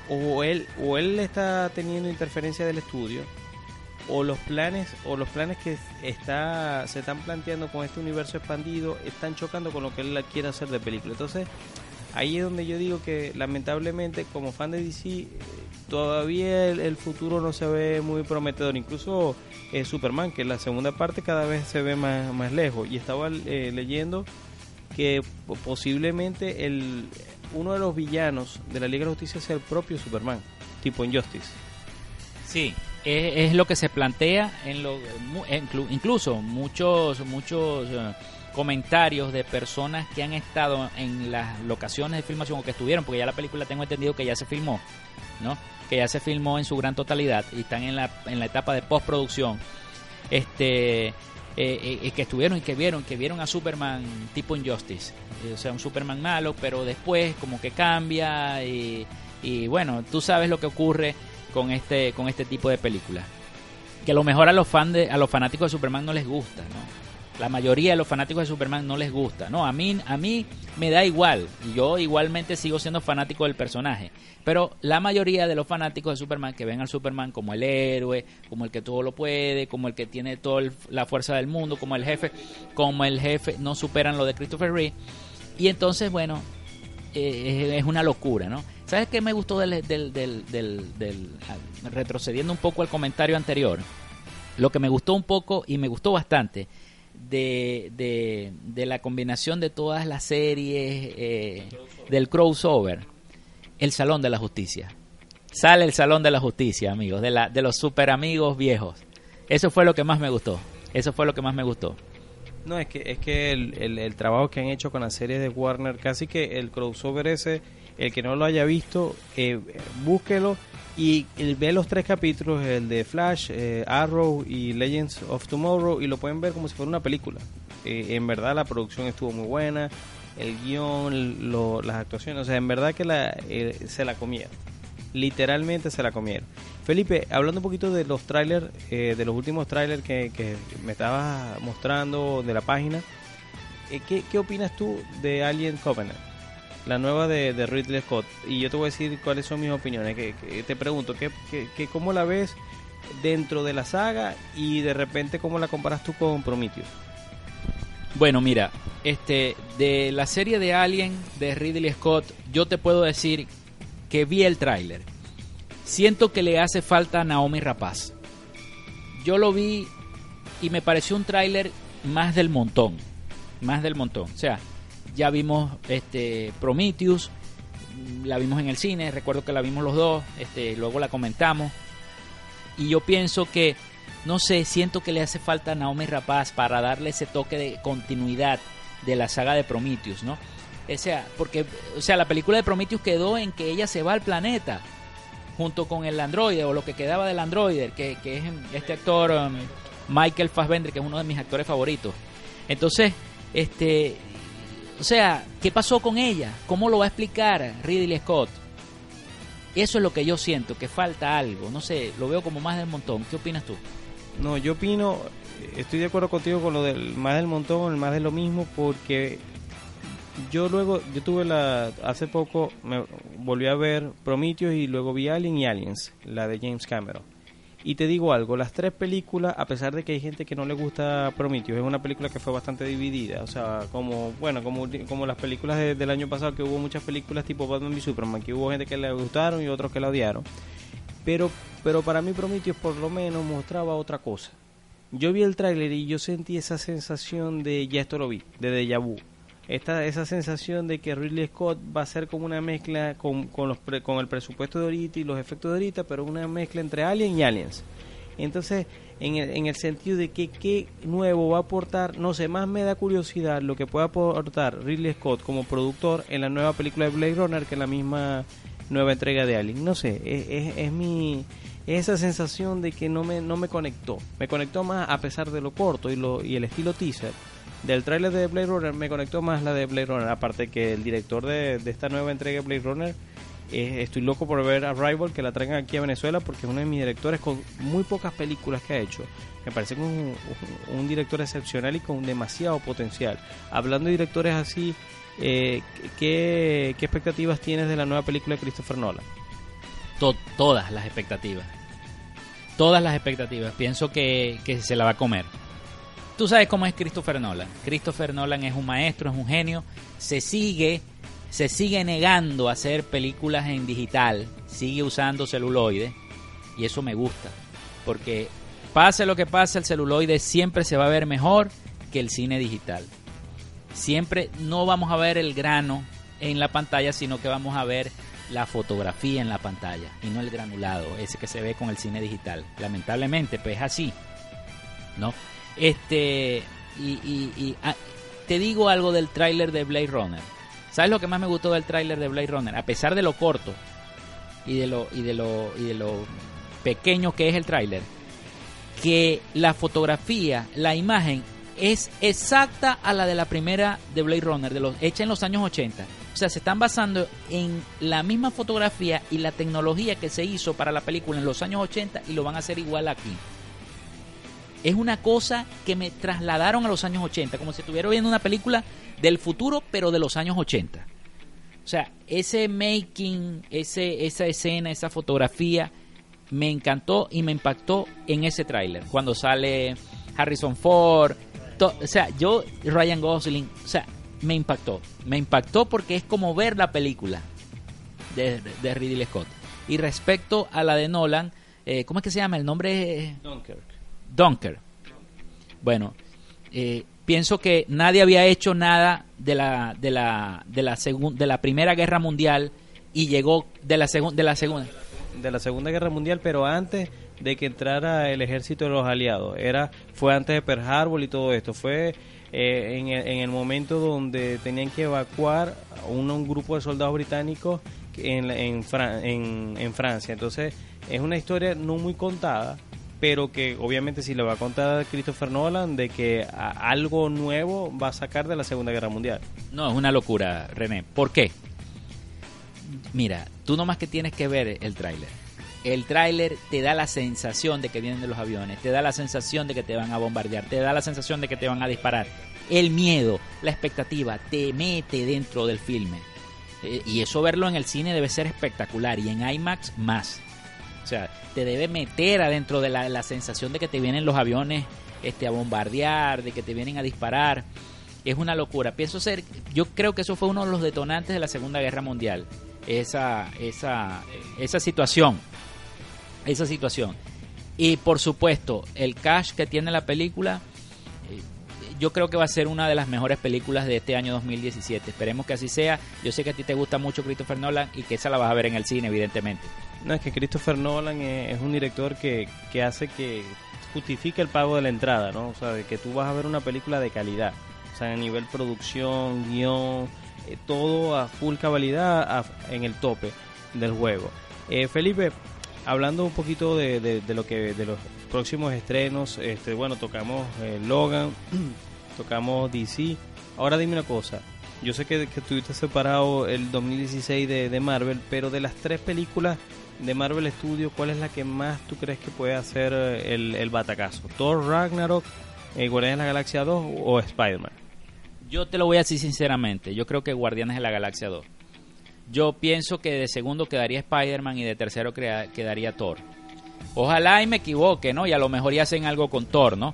o él, o él está teniendo interferencia del estudio, o los planes o los planes que está se están planteando con este universo expandido están chocando con lo que él quiere hacer de película entonces ahí es donde yo digo que lamentablemente como fan de DC todavía el, futuro no se ve muy prometedor. Incluso eh, Superman que la segunda parte cada vez se ve más, más lejos. Y estaba eh, leyendo que posiblemente el uno de los villanos de la Liga de Justicia sea el propio Superman tipo Injustice sí es, lo que se plantea en lo incluso muchos muchos eh, comentarios de personas que han estado en las locaciones de filmación o que estuvieron porque ya la película tengo entendido que ya se filmó no que ya se filmó en su gran totalidad y están en la, en la etapa de postproducción este eh, eh, que estuvieron y que vieron que vieron a Superman tipo Injustice o sea un Superman malo pero después como que cambia y, y bueno tú sabes lo que ocurre con este, con este tipo de películas. Que a lo mejor a los, fan de, a los fanáticos de Superman no les gusta, ¿no? La mayoría de los fanáticos de Superman no les gusta. No, a mí, a mí me da igual. Yo igualmente sigo siendo fanático del personaje. Pero la mayoría de los fanáticos de Superman que ven al Superman como el héroe, como el que todo lo puede, como el que tiene toda la fuerza del mundo, como el jefe, como el jefe, no superan lo de Christopher Reeve. Y entonces, bueno, eh, es una locura, ¿no? ¿Sabes qué me gustó del, retrocediendo un poco al comentario anterior? Lo que me gustó un poco y me gustó bastante de, de, la combinación de todas las series eh, del crossover, el Salón de la Justicia. Sale el Salón de la Justicia, amigos, de, la, de los super amigos viejos. Eso fue lo que más me gustó. Eso fue lo que más me gustó. No, es que, es que el, el, el trabajo que han hecho con la serie de Warner, casi que el crossover ese el que no lo haya visto, eh, búsquelo y ve los tres capítulos, el de Flash, eh, Arrow y Legends of Tomorrow, y lo pueden ver como si fuera una película. Eh, en verdad la producción estuvo muy buena, el guion, las actuaciones, o sea, en verdad que la, se la comieron. Literalmente se la comieron. Felipe, hablando un poquito de los trailers, de los últimos trailers que, que me estabas mostrando de la página, ¿qué, ¿qué opinas tú de Alien Covenant? La nueva de, Ridley Scott. Y yo te voy a decir cuáles son mis opiniones. Que, te pregunto, ¿qué, qué, cómo la ves dentro de la saga y de repente cómo la comparas tú con Prometheus? Bueno, mira, este de la serie de Alien de Ridley Scott, yo te puedo decir que vi el tráiler. Siento que le hace falta a Naomi Rapaz. Yo lo vi y me pareció un tráiler más del montón, más del montón. O sea, ya vimos este Prometheus, la vimos en el cine, recuerdo que la vimos los dos, este, luego la comentamos. Y yo pienso que, no sé, siento que le hace falta a Naomi Rapaz para darle ese toque de continuidad de la saga de Prometheus, ¿no? O sea, porque, o sea, la película de Prometheus quedó en que ella se va al planeta junto con el androide o lo que quedaba del androide, que, que es este actor um, Michael Fassbender, que es uno de mis actores favoritos. Entonces, este, o sea, ¿qué pasó con ella? ¿Cómo lo va a explicar Ridley Scott? Eso es lo que yo siento, que falta algo. No sé, lo veo como más del montón. ¿Qué opinas tú? No, yo opino, estoy de acuerdo contigo con lo del más del montón, el más de lo mismo, porque yo luego, yo tuve la, hace poco, me volví a ver Prometheus y luego vi Alien y Aliens, la de James Cameron. Y te digo algo, las tres películas, a pesar de que hay gente que no le gusta Prometheus, es una película que fue bastante dividida. O sea, como bueno como, como las películas del año pasado, que hubo muchas películas tipo Batman y Superman, que hubo gente que le gustaron y otros que la odiaron. Pero, pero para mí Prometheus por lo menos mostraba otra cosa. Yo vi el tráiler y yo sentí esa sensación de ya esto lo vi, de déjà vu esta, esa sensación de que Ridley Scott va a ser como una mezcla con, con, los con el presupuesto de ahorita y los efectos de ahorita, pero una mezcla entre Alien y Aliens. Entonces, en el, en el sentido de que qué nuevo va a aportar, no sé, más me da curiosidad lo que puede aportar Ridley Scott como productor en la nueva película de Blade Runner que en la misma nueva entrega de Alien. No sé, es, es, mi esa sensación de que no me, no me conectó. Me conectó más a pesar de lo corto y, lo, y el estilo teaser del tráiler de Blade Runner me conectó más la de Blade Runner. Aparte que el director de, esta nueva entrega de Blade Runner, eh, estoy loco por ver a Rival que la traigan aquí a Venezuela porque es uno de mis directores con muy pocas películas que ha hecho. Me parece un, director excepcional y con demasiado potencial. Hablando de directores así, eh, ¿qué, expectativas tienes de la nueva película de Christopher Nolan? todas las expectativas. Todas las expectativas. Pienso que, que se la va a comer Tú sabes cómo es Christopher Nolan. Christopher Nolan es un maestro, es un genio. Se sigue, se sigue negando a hacer películas en digital. Sigue usando celuloide. Y eso me gusta. Porque pase lo que pase, el celuloide siempre se va a ver mejor que el cine digital. Siempre no vamos a ver el grano en la pantalla, sino que vamos a ver la fotografía en la pantalla y no el granulado, ese que se ve con el cine digital. Lamentablemente, pues es así. ¿No? Este, y, ah, te digo algo del tráiler de Blade Runner. ¿Sabes lo que más me gustó del tráiler de Blade Runner? A pesar de lo corto y de lo, y de lo, y de lo pequeño que es el tráiler, que la fotografía, la imagen es exacta a la de la primera de Blade Runner, de los, hecha en los años 80. O sea, se están basando en la misma fotografía y la tecnología que se hizo para la película en los años 80 y lo van a hacer igual aquí es una cosa que me trasladaron a los años 80, como si estuviera viendo una película del futuro, pero de los años 80. O sea, ese making, ese, esa escena, esa fotografía, me encantó y me impactó en ese tráiler. Cuando sale Harrison Ford, o sea, yo, Ryan Gosling, o sea, me impactó. Me impactó porque es como ver la película de, de Ridley Scott. Y respecto a la de Nolan, eh, ¿cómo es que se llama? El nombre es... Dunker. Bueno, eh, pienso que nadie había hecho nada de la de la de la de la Primera Guerra Mundial y llegó de la segunda de la segunda de la Segunda Guerra Mundial, pero antes de que entrara el ejército de los aliados. Era fue antes de Pearl Harbor y todo esto. Fue eh, en, el, en, el, momento donde tenían que evacuar un, un grupo de soldados británicos en, en, en, en Francia. Entonces es una historia no muy contada, pero que obviamente si le va a contar Christopher Nolan de que algo nuevo va a sacar de la Segunda Guerra Mundial. No, es una locura, René. ¿Por qué? Mira, tú nomás que tienes que ver el tráiler. El tráiler te da la sensación de que vienen de los aviones, te da la sensación de que te van a bombardear, te da la sensación de que te van a disparar. El miedo, la expectativa, te mete dentro del filme. Eh, y eso verlo en el cine debe ser espectacular y en IMAX más. O sea, te debe meter adentro de la, sensación de que te vienen los aviones este, a bombardear, de que te vienen a disparar. Es una locura. Pienso ser, yo creo que eso fue uno de los detonantes de la Segunda Guerra Mundial. Esa, esa, esa situación. Esa situación. Y por supuesto, el cash que tiene la película, yo creo que va a ser una de las mejores películas de este año 2017. Esperemos que así sea. Yo sé que a ti te gusta mucho Christopher Nolan y que esa la vas a ver en el cine, evidentemente. No, es que Christopher Nolan es, un director que, que, hace que justifique el pago de la entrada, ¿no? O sea, de que tú vas a ver una película de calidad. O sea, a nivel producción, guion, eh, todo a full cabalidad en el tope del juego. Eh, Felipe, hablando un poquito de, de, lo que de los próximos estrenos, este, bueno, tocamos eh, Logan, tocamos DC. Ahora dime una cosa, yo sé que, que estuviste separado el 2016 de, de Marvel, pero de las tres películas de Marvel Studios, ¿cuál es la que más tú crees que puede hacer eh, el, el batacazo? ¿Thor Ragnarok, eh, Guardianes de la Galaxia 2 o Spider-Man? Yo te lo voy a decir sinceramente, yo creo que Guardianes de la Galaxia 2. Yo pienso que de segundo quedaría Spider-Man y de tercero quedaría Thor. Ojalá y me equivoque, ¿no? Y a lo mejor ya hacen algo con Thor, ¿no?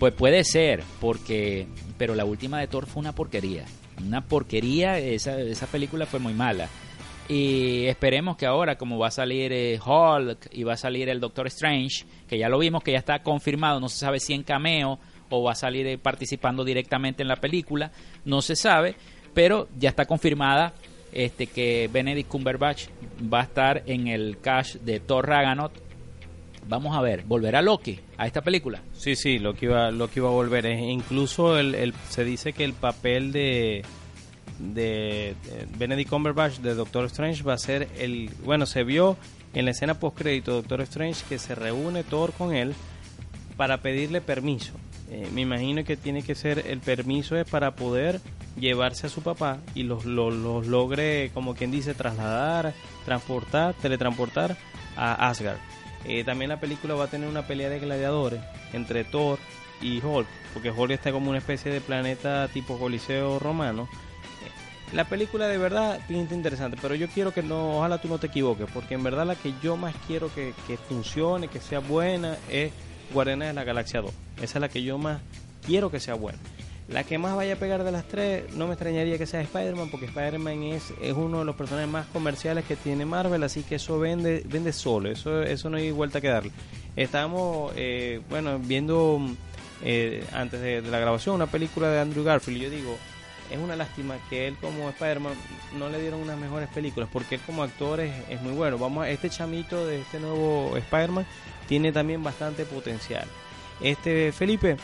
Pues puede ser, porque... Pero la última de Thor fue una porquería. Una porquería, esa, esa película fue muy mala. Y esperemos que ahora, como va a salir eh, Hulk y va a salir el Doctor Strange, que ya lo vimos que ya está confirmado, no se sabe si en cameo o va a salir eh, participando directamente en la película, no se sabe, pero ya está confirmada este que Benedict Cumberbatch va a estar en el cast de Thor Ragnarok. Vamos a ver, ¿volverá Loki a esta película? Sí, sí, lo que iba, lo que iba a volver. Incluso el, se dice que el papel de, de, Benedict Cumberbatch de Doctor Strange va a ser el... Bueno, se vio en la escena post-crédito Doctor Strange que se reúne Thor con él para pedirle permiso. Eh, me imagino que tiene que ser el permiso es para poder llevarse a su papá y los, los, los logre, como quien dice, trasladar, transportar, teletransportar a Asgard. Eh, también la película va a tener una pelea de gladiadores entre Thor y Hulk, porque Hulk está como una especie de planeta tipo Coliseo romano. Eh, La película de verdad pinta interesante, pero yo quiero que no, ojalá tú no te equivoques, porque en verdad la que yo más quiero que, que funcione, que sea buena, es Guardianes de la Galaxia 2. Esa es la que yo más quiero que sea buena. La que más vaya a pegar de las tres, no me extrañaría que sea Spider-Man, porque Spider-Man es, es uno de los personajes más comerciales que tiene Marvel, así que eso vende, vende solo, eso, eso no hay vuelta que darle. Estábamos, eh, bueno, viendo eh, antes de, la grabación una película de Andrew Garfield, y yo digo, es una lástima que él como Spider-Man no le dieron unas mejores películas, porque él como actor es, es muy bueno. Vamos, a, este chamito de este nuevo Spider-Man tiene también bastante potencial. Este Felipe,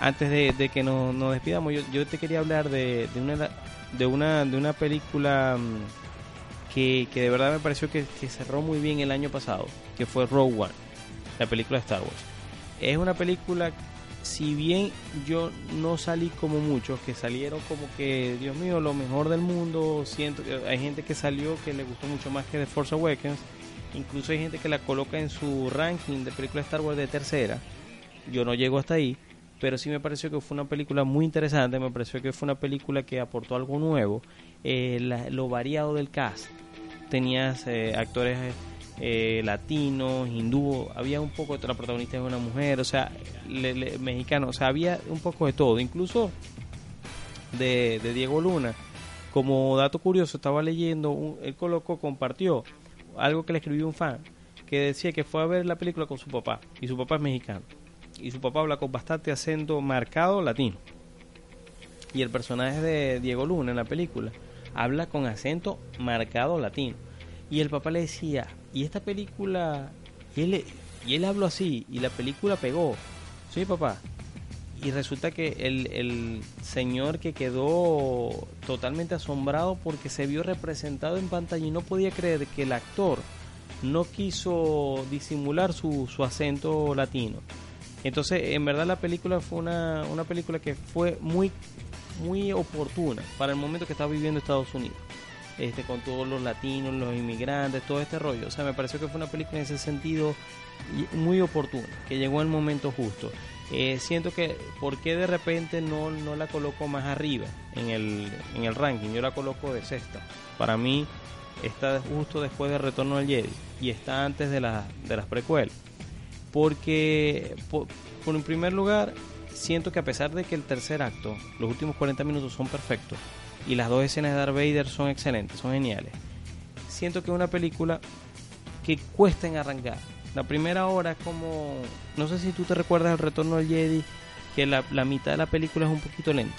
antes de, que nos, nos despidamos, yo, yo te quería hablar de, de una de una de una película mm, que, que de verdad me pareció que, que cerró muy bien el año pasado, que fue Rogue One, la película de Star Wars. Es una película, si bien yo no salí como muchos, que salieron como que, Dios mío, lo mejor del mundo, siento que hay gente que salió que le gustó mucho más que The Force Awakens, incluso hay gente que la coloca en su ranking de película de Star Wars de tercera, yo no llego hasta ahí, pero sí me pareció que fue una película muy interesante, me pareció que fue una película que aportó algo nuevo, eh, lo variado del cast, tenías eh, actores eh, latinos, hindú, había un poco la protagonista de una mujer, o sea, mexicano, o sea, había un poco de todo, incluso de, de Diego Luna. Como dato curioso, estaba leyendo, un- él colocó, compartió algo que le escribió un fan, que decía que fue a ver la película con su papá, y su papá es mexicano, y su papá habla con bastante acento marcado latino. Y el personaje de Diego Luna en la película habla con acento marcado latino. Y el papá le decía, y esta película, y él, y él habló así, y la película pegó. Sí, papá. Y resulta que el, el señor que quedó totalmente asombrado porque se vio representado en pantalla y no podía creer que el actor no quiso disimular su, su acento latino. Entonces, en verdad la película fue una, una película que fue muy, muy oportuna para el momento que estaba viviendo Estados Unidos. Este, con todos los latinos, los inmigrantes, todo este rollo. O sea, me pareció que fue una película en ese sentido muy oportuna, que llegó en el momento justo. Eh, siento que, ¿por qué de repente no, no la coloco más arriba en el, en el ranking? Yo la coloco de sexta. Para mí está justo después de Retorno al Jedi y está antes de, la, de las precuelas porque por, en primer lugar siento que a pesar de que el tercer acto, los últimos 40 minutos son perfectos y las dos escenas de Darth Vader son excelentes, son geniales, siento que es una película que cuesta en arrancar. La primera hora es como, no sé si tú te recuerdas el retorno al Jedi, que la, la mitad de la película es un poquito lento.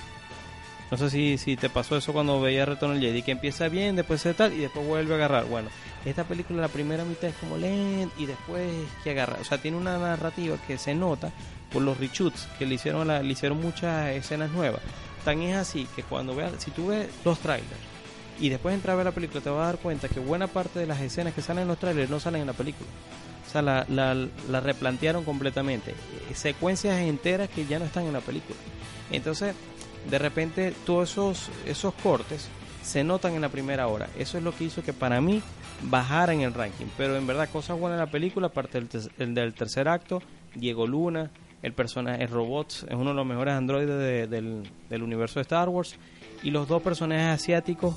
No sé si, si te pasó eso cuando veías Retorno al Jedi, que empieza bien, después se tal y después vuelve a agarrar. Bueno, esta película la primera mitad es como lenta y después que agarra. O sea, tiene una narrativa que se nota por los reshoots que le hicieron, la- le hicieron muchas escenas nuevas. Tan es así que cuando veas, si tú ves los trailers y después entras a ver la película, te vas a dar cuenta que buena parte de las escenas que salen en los trailers no salen en la película. O sea, la, la, la replantearon completamente. Eh, Secuencias enteras que ya no están en la película. Entonces, de repente todos esos, esos cortes se notan en la primera hora. Eso es lo que hizo que para mí bajara en el ranking. Pero en verdad, cosas buenas en la película, aparte del, del tercer acto, Diego Luna, el personaje, el robot, es uno de los mejores androides del, del, universo de Star Wars. Y los dos personajes asiáticos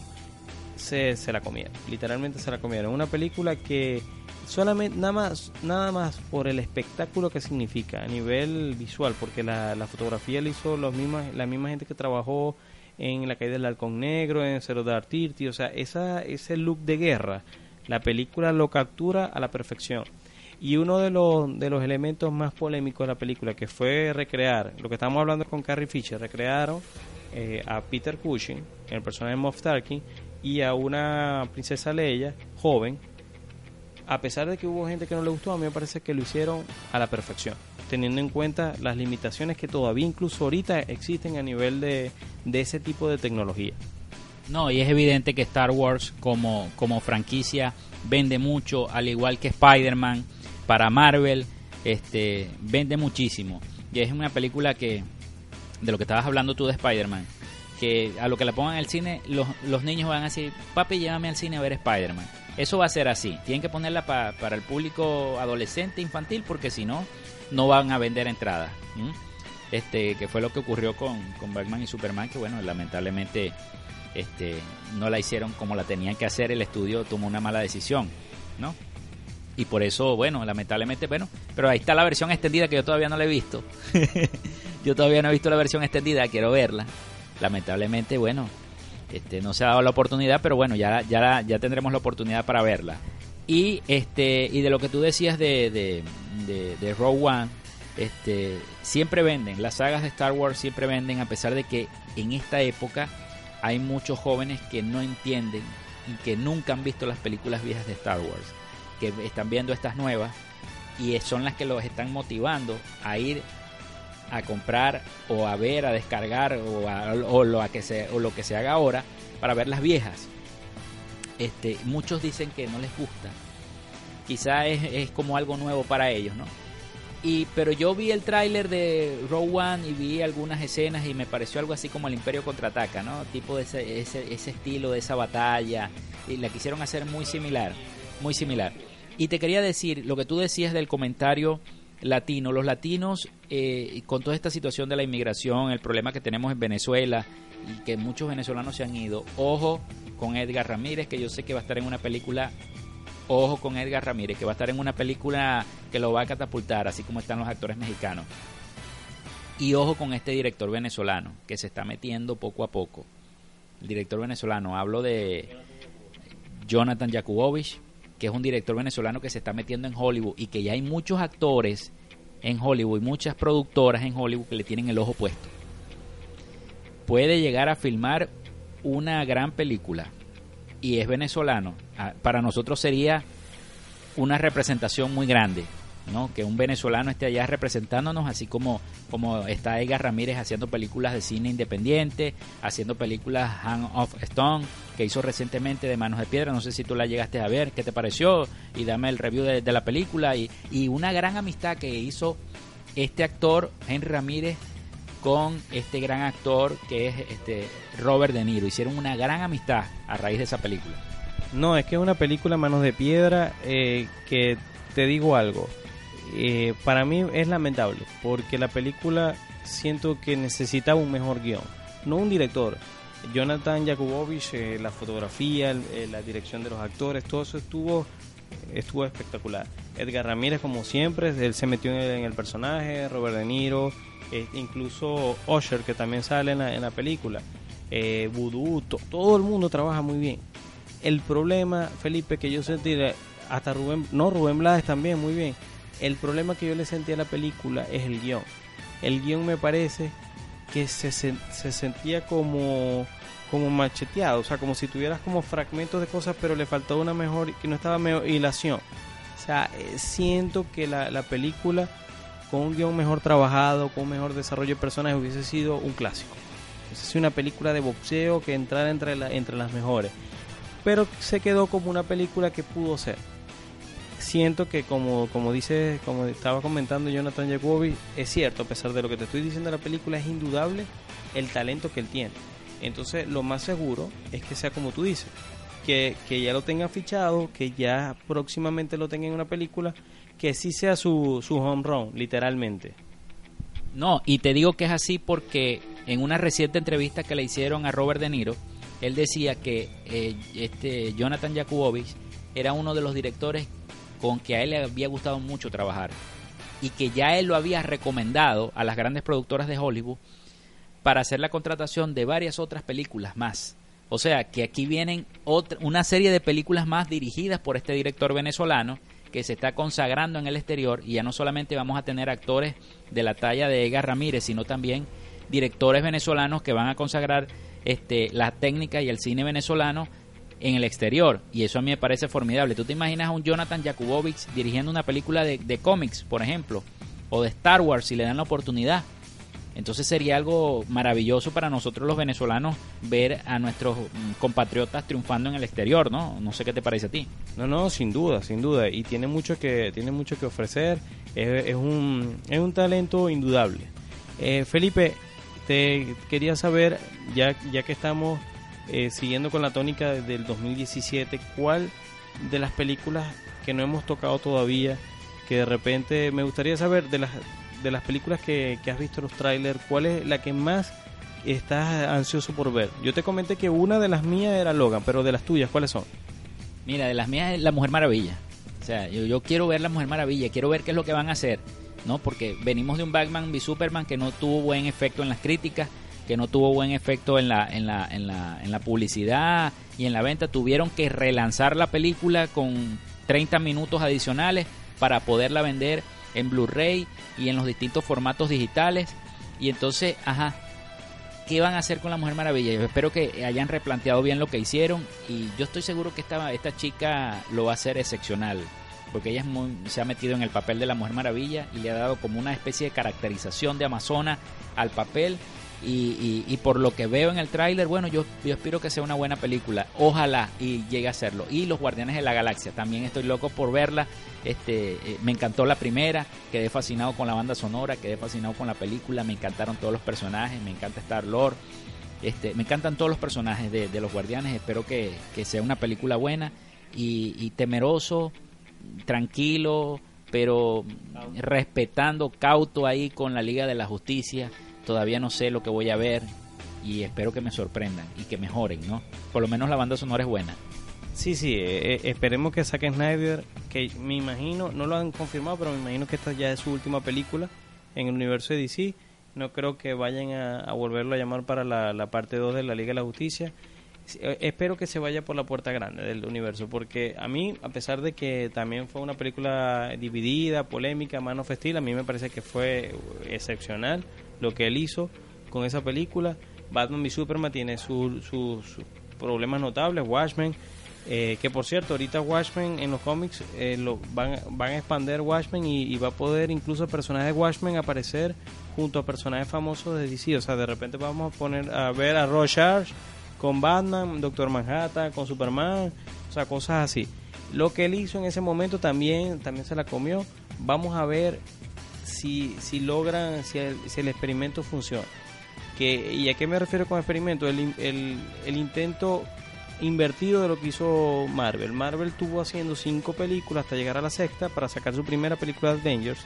se, se la comieron, literalmente se la comieron. Una película que solamente nada más nada más por el espectáculo que significa a nivel visual porque la, la fotografía la hizo los mismas la misma gente que trabajó en la caída del halcón negro en Cero de Artirti o sea esa ese look de guerra la película lo captura a la perfección. Y uno de los, de los elementos más polémicos de la película que fue recrear lo que estamos hablando con Carrie Fisher recrearon eh, a Peter Cushing el personaje de Moff Tarkin y a una princesa Leia joven a pesar de que hubo gente que no le gustó, a mí me parece que lo hicieron a la perfección, teniendo en cuenta las limitaciones que todavía incluso ahorita existen a nivel de, ese tipo de tecnología. No, y es evidente que Star Wars como, como franquicia vende mucho, al igual que Spider-Man, para Marvel, este, vende muchísimo. Y es una película que, de lo que estabas hablando tú de Spider-Man, que a lo que la pongan el cine, los, los niños van a decir, papi, llévame al cine a ver Spider-Man eso va a ser así. Tienen que ponerla para el público adolescente, infantil, porque si no, no van a vender entradas. Este, que fue lo que ocurrió con, Batman y Superman, que bueno, lamentablemente este, no la hicieron como la tenían que hacer, el estudio tomó una mala decisión, ¿no? Y por eso, bueno, lamentablemente, bueno, pero ahí está la versión extendida que yo todavía no la he visto. yo todavía no he visto la versión extendida, quiero verla. Lamentablemente, bueno, este, no se ha dado la oportunidad, pero bueno, ya, ya, ya tendremos la oportunidad para verla. Y este y de lo que tú decías de, de, de, Rogue One, este, siempre venden, las sagas de Star Wars siempre venden, a pesar de que en esta época hay muchos jóvenes que no entienden y que nunca han visto las películas viejas de Star Wars, que están viendo estas nuevas y son las que los están motivando a ir a comprar o a ver, a descargar o, lo, a que se, o lo que se haga ahora para ver las viejas. Este, muchos dicen que no les gusta. Quizá es, es como algo nuevo para ellos, ¿no? Y, pero yo vi el tráiler de Row One y vi algunas escenas y me pareció algo así como el Imperio contraataca, ¿no? Tipo de ese, ese, ese estilo de esa batalla. Y la quisieron hacer muy similar, muy similar. Y te quería decir, lo que tú decías del comentario latino. Los latinos, eh, con toda esta situación de la inmigración, el problema que tenemos en Venezuela y que muchos venezolanos se han ido, ojo con Edgar Ramírez, que yo sé que va a estar en una película, ojo con Edgar Ramírez, que va a estar en una película que lo va a catapultar, así como están los actores mexicanos. Y ojo con este director venezolano, que se está metiendo poco a poco. El director venezolano, hablo de Jonathan Jakubowicz, que es un director venezolano que se está metiendo en Hollywood y que ya hay muchos actores en Hollywood y muchas productoras en Hollywood que le tienen el ojo puesto. Puede llegar a filmar una gran película y es venezolano. Para nosotros sería una representación muy grande ¿no? que un venezolano esté allá representándonos, así como, como está Edgar Ramírez haciendo películas de cine independiente, haciendo películas Hand of Stone, que hizo recientemente de Manos de Piedra, no sé si tú la llegaste a ver, qué te pareció, y dame el review de, la película, y, y una gran amistad que hizo este actor, Henry Ramírez, con este gran actor que es este Robert De Niro. Hicieron una gran amistad a raíz de esa película. No, es que es una película Manos de Piedra eh, que te digo algo. Eh, para mí es lamentable porque la película siento que necesitaba un mejor guion, no un director. Jonathan Jakubowicz, eh, la fotografía, eh, la dirección de los actores, todo eso estuvo, estuvo espectacular. Edgar Ramírez, como siempre, él se metió en el, personaje, Robert De Niro, incluso Usher, que también sale en la, película, eh, todo el mundo trabaja muy bien. El problema, Felipe, que yo sentí, hasta Rubén, no, Rubén Blades también, muy bien el problema que yo le sentí a la película es el guion. El guion me parece que se, se sentía como, como macheteado, o sea, como si tuvieras como fragmentos de cosas, pero le faltó una mejor, que no estaba mejor hilación. O sea, eh, siento que la, la película con un guion mejor trabajado, con un mejor desarrollo de personajes, hubiese sido un clásico. Hubiese sido una película de boxeo que entrara entre, la, entre las mejores. Pero se quedó como una película que pudo ser siento que como, como dice, como estaba comentando Jonathan Jacobi, es cierto, a pesar de lo que te estoy diciendo de la película, es indudable el talento que él tiene. Entonces, lo más seguro es que sea como tú dices, que, que ya lo tenga fichado, que ya próximamente lo tenga en una película, que sí sea su, su home run, literalmente. No, y te digo que es así porque en una reciente entrevista que le hicieron a Robert De Niro, él decía que eh, este Jonathan Jakubowicz era uno de los directores con que a él le había gustado mucho trabajar y que ya él lo había recomendado a las grandes productoras de Hollywood para hacer la contratación de varias otras películas más. O sea, que aquí vienen otra, una serie de películas más dirigidas por este director venezolano que se está consagrando en el exterior y ya no solamente vamos a tener actores de la talla de Edgar Ramírez, sino también directores venezolanos que van a consagrar este, la técnica y el cine venezolano en el exterior. Y eso a mí me parece formidable. ¿Tú te imaginas a un Jonathan Jakubowicz dirigiendo una película de, de cómics, por ejemplo? O de Star Wars, si le dan la oportunidad. Entonces sería algo maravilloso para nosotros los venezolanos ver a nuestros mm, compatriotas triunfando en el exterior, ¿no? No sé qué te parece a ti. No, no, sin duda, sin duda. Y tiene mucho que, tiene mucho que ofrecer. Es, es un, es un talento indudable. Eh, Felipe, te quería saber, ya, ya que estamos eh, siguiendo con la tónica del 2017, ¿cuál de las películas que no hemos tocado todavía, que de repente me gustaría saber de las de las películas que, has visto los trailers, ¿cuál es la que más estás ansioso por ver? Yo te comenté que una de las mías era Logan, pero de las tuyas, ¿cuáles son? Mira, de las mías es La Mujer Maravilla. O sea, yo, quiero ver La Mujer Maravilla, quiero ver qué es lo que van a hacer, ¿no? Porque venimos de un Batman v Superman que no tuvo buen efecto en las críticas, que no tuvo buen efecto en la, en la, en la, en la publicidad y en la venta. Tuvieron que relanzar la película con 30 minutos adicionales para poderla vender en Blu-ray y en los distintos formatos digitales. Y entonces, ajá, ¿qué van a hacer con la Mujer Maravilla? Yo espero que hayan replanteado bien lo que hicieron y yo estoy seguro que esta, esta chica lo va a hacer excepcional. Porque ella se ha metido en el papel de la Mujer Maravilla y le ha dado como una especie de caracterización de Amazona al papel y, y, por lo que veo en el tráiler, bueno, yo, yo espero que sea una buena película. Ojalá y llegue a serlo. Y Los Guardianes de la Galaxia, también estoy loco por verla. Este, eh, me encantó la primera, quedé fascinado con la banda sonora, quedé fascinado con la película, me encantaron todos los personajes, me encanta Star Lord. Este, me encantan todos los personajes de, de los Guardianes, espero que, que, sea una película buena y, y temeroso, tranquilo, pero respetando, cauto ahí con la Liga de la Justicia todavía no sé lo que voy a ver y espero que me sorprendan y que mejoren, ¿no? Por lo menos la banda sonora es buena. Sí, sí, eh, eh, esperemos que saquen Snyder, que me imagino, no lo han confirmado, pero me imagino que esta ya es su última película en el universo de DC. No creo que vayan a, volverlo a llamar para la, parte 2 de la Liga de la Justicia. Eh, espero que se vaya por la puerta grande del universo, porque a mí, a pesar de que también fue una película dividida, polémica, mano festil, a mí me parece que fue excepcional lo que él hizo con esa película. Batman y Superman tiene sus problemas notables, Watchmen, eh, que por cierto, ahorita Watchmen en los cómics eh, lo, van, van a expander Watchmen y, va a poder incluso el personaje de Watchmen aparecer junto a personajes famosos de DC. O sea, de repente vamos a poner a ver a Rorschach con Batman, Doctor Manhattan, con Superman, o sea, cosas así. Lo que él hizo en ese momento también, también se la comió. Vamos a ver si, si logran, si el, experimento funciona. Que, ¿Y a qué me refiero con experimento? El, el, el intento invertido de lo que hizo Marvel. Marvel tuvo haciendo cinco películas hasta llegar a la sexta para sacar su primera película Avengers.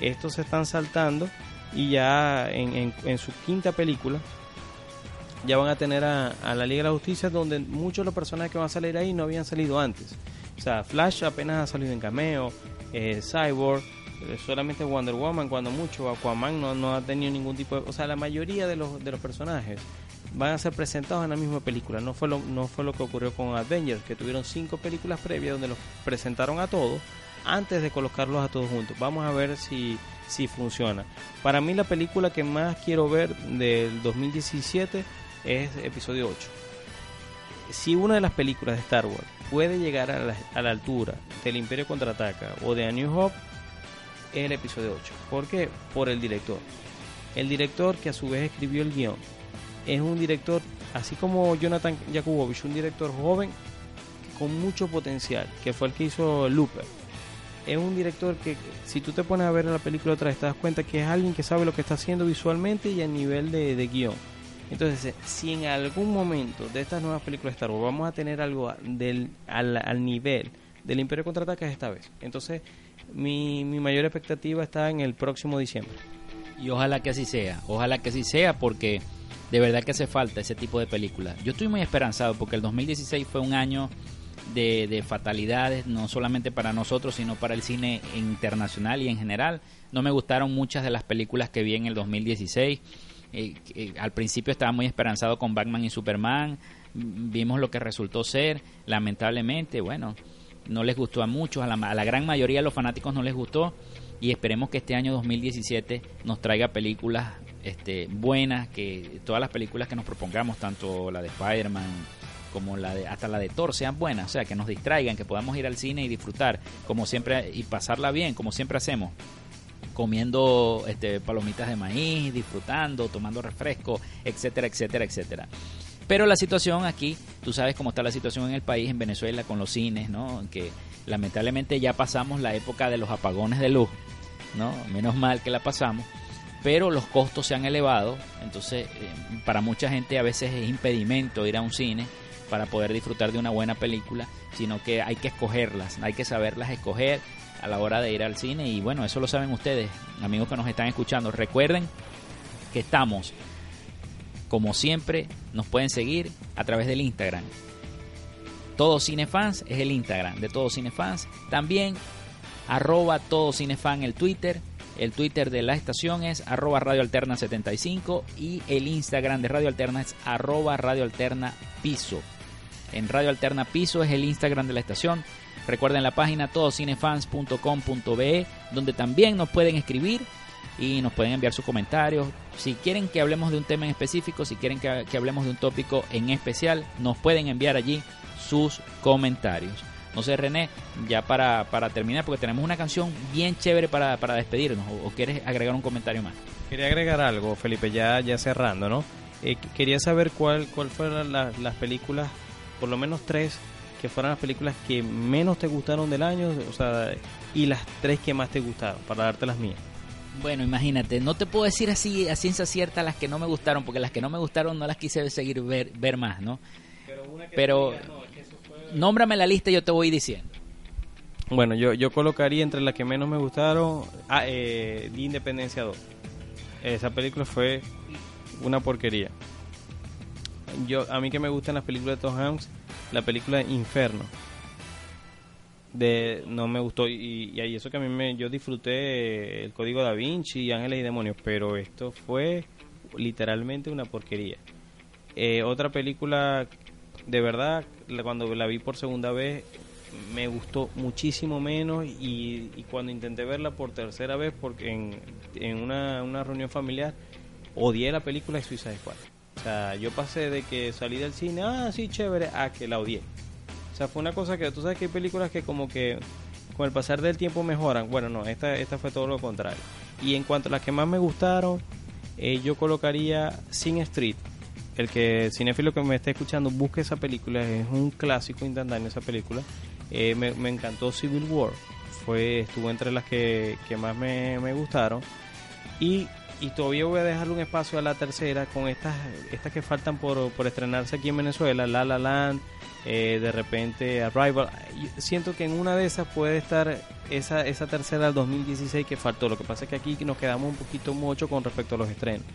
Estos se están saltando y ya en, en, su quinta película ya van a tener a, a, la Liga de la Justicia donde muchos de los personajes que van a salir ahí no habían salido antes. O sea, Flash apenas ha salido en cameo, eh, Cyborg, eh, solamente Wonder Woman cuando mucho, Aquaman no, no ha tenido ningún tipo de... O sea, la mayoría de los, de los personajes van a ser presentados en la misma película. No fue, lo, no fue lo que ocurrió con Avengers, que tuvieron cinco películas previas donde los presentaron a todos antes de colocarlos a todos juntos. Vamos a ver si, si funciona. Para mí la película que más quiero ver del 2017 es episodio 8. Si una de las películas de Star Wars puede llegar a la, a la altura del Imperio Contraataca o de A New Hope, el episodio 8. ¿Por qué? Por el director. El director que a su vez escribió el guion es un director, así como Jonathan Jakubowicz, un director joven con mucho potencial, que fue el que hizo Looper. es un director que si tú te pones a ver la película otra vez te das cuenta que es alguien que sabe lo que está haciendo visualmente y a nivel de, de guion. Entonces, si en algún momento de estas nuevas películas de Star Wars vamos a tener algo del, al, al nivel del Imperio Contraataca es esta vez. Entonces, mi, mi mayor expectativa está en el próximo diciembre. Y ojalá que así sea, ojalá que así sea porque de verdad que hace falta ese tipo de películas. Yo estoy muy esperanzado porque el 2016 fue un año de, de, fatalidades, no solamente para nosotros, sino para el cine internacional y en general. No me gustaron muchas de las películas que vi en el 2016. Eh, eh, al principio estaba muy esperanzado con Batman y Superman. Vimos lo que resultó ser. Lamentablemente, bueno, no les gustó a muchos, a la, gran mayoría de los fanáticos no les gustó. Y esperemos que este año 2017 nos traiga películas este, buenas, que todas las películas que nos propongamos, tanto la de Spider-Man, como la de, hasta la de Thor sean buenas, o sea, que nos distraigan, que podamos ir al cine y disfrutar, como siempre, y pasarla bien, como siempre hacemos, comiendo este, palomitas de maíz, disfrutando, tomando refresco, etcétera, etcétera, etcétera. Pero la situación aquí, tú sabes cómo está la situación en el país, en Venezuela, con los cines, ¿no? Que lamentablemente ya pasamos la época de los apagones de luz, ¿no? Menos mal que la pasamos pero los costos se han elevado, entonces eh, para mucha gente a veces es impedimento ir a un cine para poder disfrutar de una buena película, sino que hay que escogerlas, hay que saberlas escoger a la hora de ir al cine y bueno, eso lo saben ustedes, amigos que nos están escuchando. Recuerden que estamos, como siempre, nos pueden seguir a través del Instagram. Todos Cinefans es el Instagram de Todos Cinefans. También arroba Todo Cinefan el Twitter. El Twitter de la estación es arroba Radio Alterna 75 y el Instagram de Radio Alterna es arroba Radio Alterna Piso. En Radio Alterna Piso es el Instagram de la estación. Recuerden la página todocinefans.com.be donde también nos pueden escribir y nos pueden enviar sus comentarios. Si quieren que hablemos de un tema en específico, si quieren que, que hablemos de un tópico en especial, nos pueden enviar allí sus comentarios. No sé, René, ya para, para terminar, porque tenemos una canción bien chévere para, para despedirnos, o, quieres agregar un comentario más? Quería agregar algo, Felipe, ya, ya cerrando, ¿no? Eh, quería saber cuál, cuál fueron las, las películas, por lo menos tres, que fueran las películas que menos te gustaron del año, o sea, y las tres que más te gustaron, para darte las mías. Bueno, imagínate, no te puedo decir así a ciencia cierta las que no me gustaron, porque las que no me gustaron no las quise seguir ver, ver más, ¿no? Pero, Pero diga, no, nómbrame la lista y yo te voy diciendo. Bueno, yo, yo colocaría entre las que menos me gustaron ah, eh, Independencia 2. Esa película fue una porquería. Yo A mí que me gustan las películas de Tom Hanks, la película Inferno. De, no me gustó y, y eso que a mí me, yo disfruté el código da Vinci y Ángeles y Demonios, pero esto fue literalmente una porquería. Eh, otra película de verdad, cuando la vi por segunda vez, me gustó muchísimo menos y, y cuando intenté verla por tercera vez, porque en, en una, una, reunión familiar, odié la película de Suicide Squad. O sea, yo pasé de que salí del cine, ah, sí, chévere, a que la odié. O sea, fue una cosa que tú sabes que hay películas que como que con el pasar del tiempo mejoran. Bueno, no, esta, esta fue todo lo contrario. Y en cuanto a las que más me gustaron, eh, yo colocaría Sin Street el que cinéfilo que me esté escuchando busque esa película, es un clásico instantáneo esa película. Eh, me, me, encantó Civil War, fue estuvo entre las que, que más me, me, gustaron. Y, y todavía voy a dejarle un espacio a la tercera con estas, estas que faltan por, por estrenarse aquí en Venezuela, La La Land, eh, de repente Arrival. Siento que en una de esas puede estar esa, esa tercera del 2016 que faltó. Lo que pasa es que aquí nos quedamos un poquito mucho con respecto a los estrenos.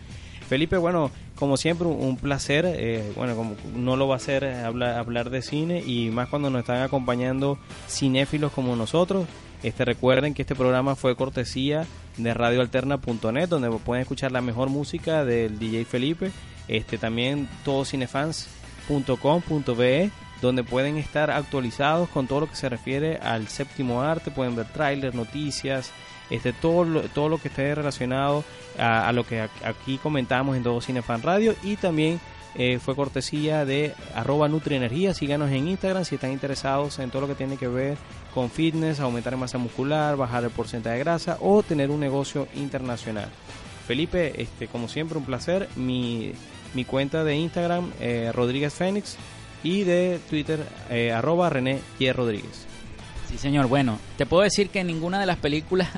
Felipe, bueno, como siempre, un placer. Eh, bueno, como no lo va a hacer hablar, hablar de cine y más cuando nos están acompañando cinéfilos como nosotros. Este, recuerden que este programa fue cortesía de radioalterna.net, donde pueden escuchar la mejor música del DJ Felipe. Este, también todocinefans.com.be, donde pueden estar actualizados con todo lo que se refiere al séptimo arte. Pueden ver trailers, noticias, este, todo, lo, todo lo que esté relacionado a, lo que aquí comentamos en Todo Cinefan Radio y también eh, fue cortesía de arroba Nutrienergía. Síganos en Instagram si están interesados en todo lo que tiene que ver con fitness, aumentar masa muscular, bajar el porcentaje de grasa o tener un negocio internacional. Felipe, este, como siempre, un placer. Mi, mi cuenta de Instagram, eh, Rodríguez Fénix, y de Twitter, eh, arroba René y Rodríguez. Sí, señor. Bueno, te puedo decir que ninguna de las películas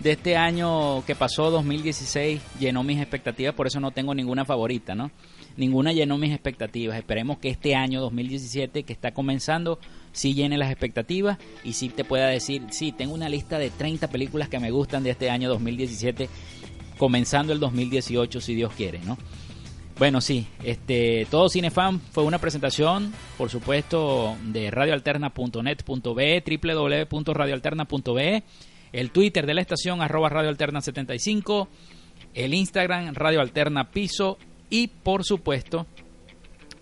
de este año que pasó, 2016, llenó mis expectativas, por eso no tengo ninguna favorita, ¿no? Ninguna llenó mis expectativas. Esperemos que este año 2017, que está comenzando, sí llene las expectativas y sí te pueda decir, sí, tengo una lista de 30 películas que me gustan de este año 2017, comenzando el 2018, si Dios quiere, ¿no? Bueno, sí, este, todo Cinefan fue una presentación, por supuesto, de radioalterna.net.be, www.radioalterna.be, el Twitter de la estación, arroba radioalterna75, el Instagram, Radio Alterna Piso, y por supuesto,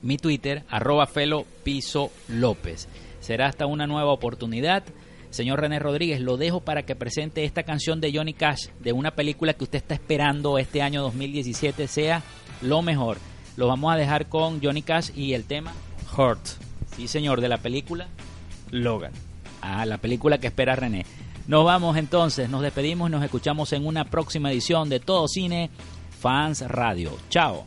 mi Twitter, arroba Felo Piso López. Será hasta una nueva oportunidad. Señor René Rodríguez, lo dejo para que presente esta canción de Johnny Cash, de una película que usted está esperando este año 2017, sea lo mejor. Lo vamos a dejar con Johnny Cash y el tema Hurt. Sí, señor, de la película Logan. Ah, la película que espera René. Nos vamos entonces, nos despedimos y nos escuchamos en una próxima edición de Todo Cine Fans Radio. Chao.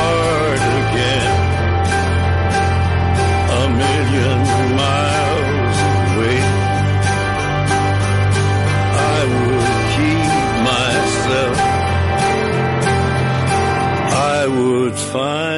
find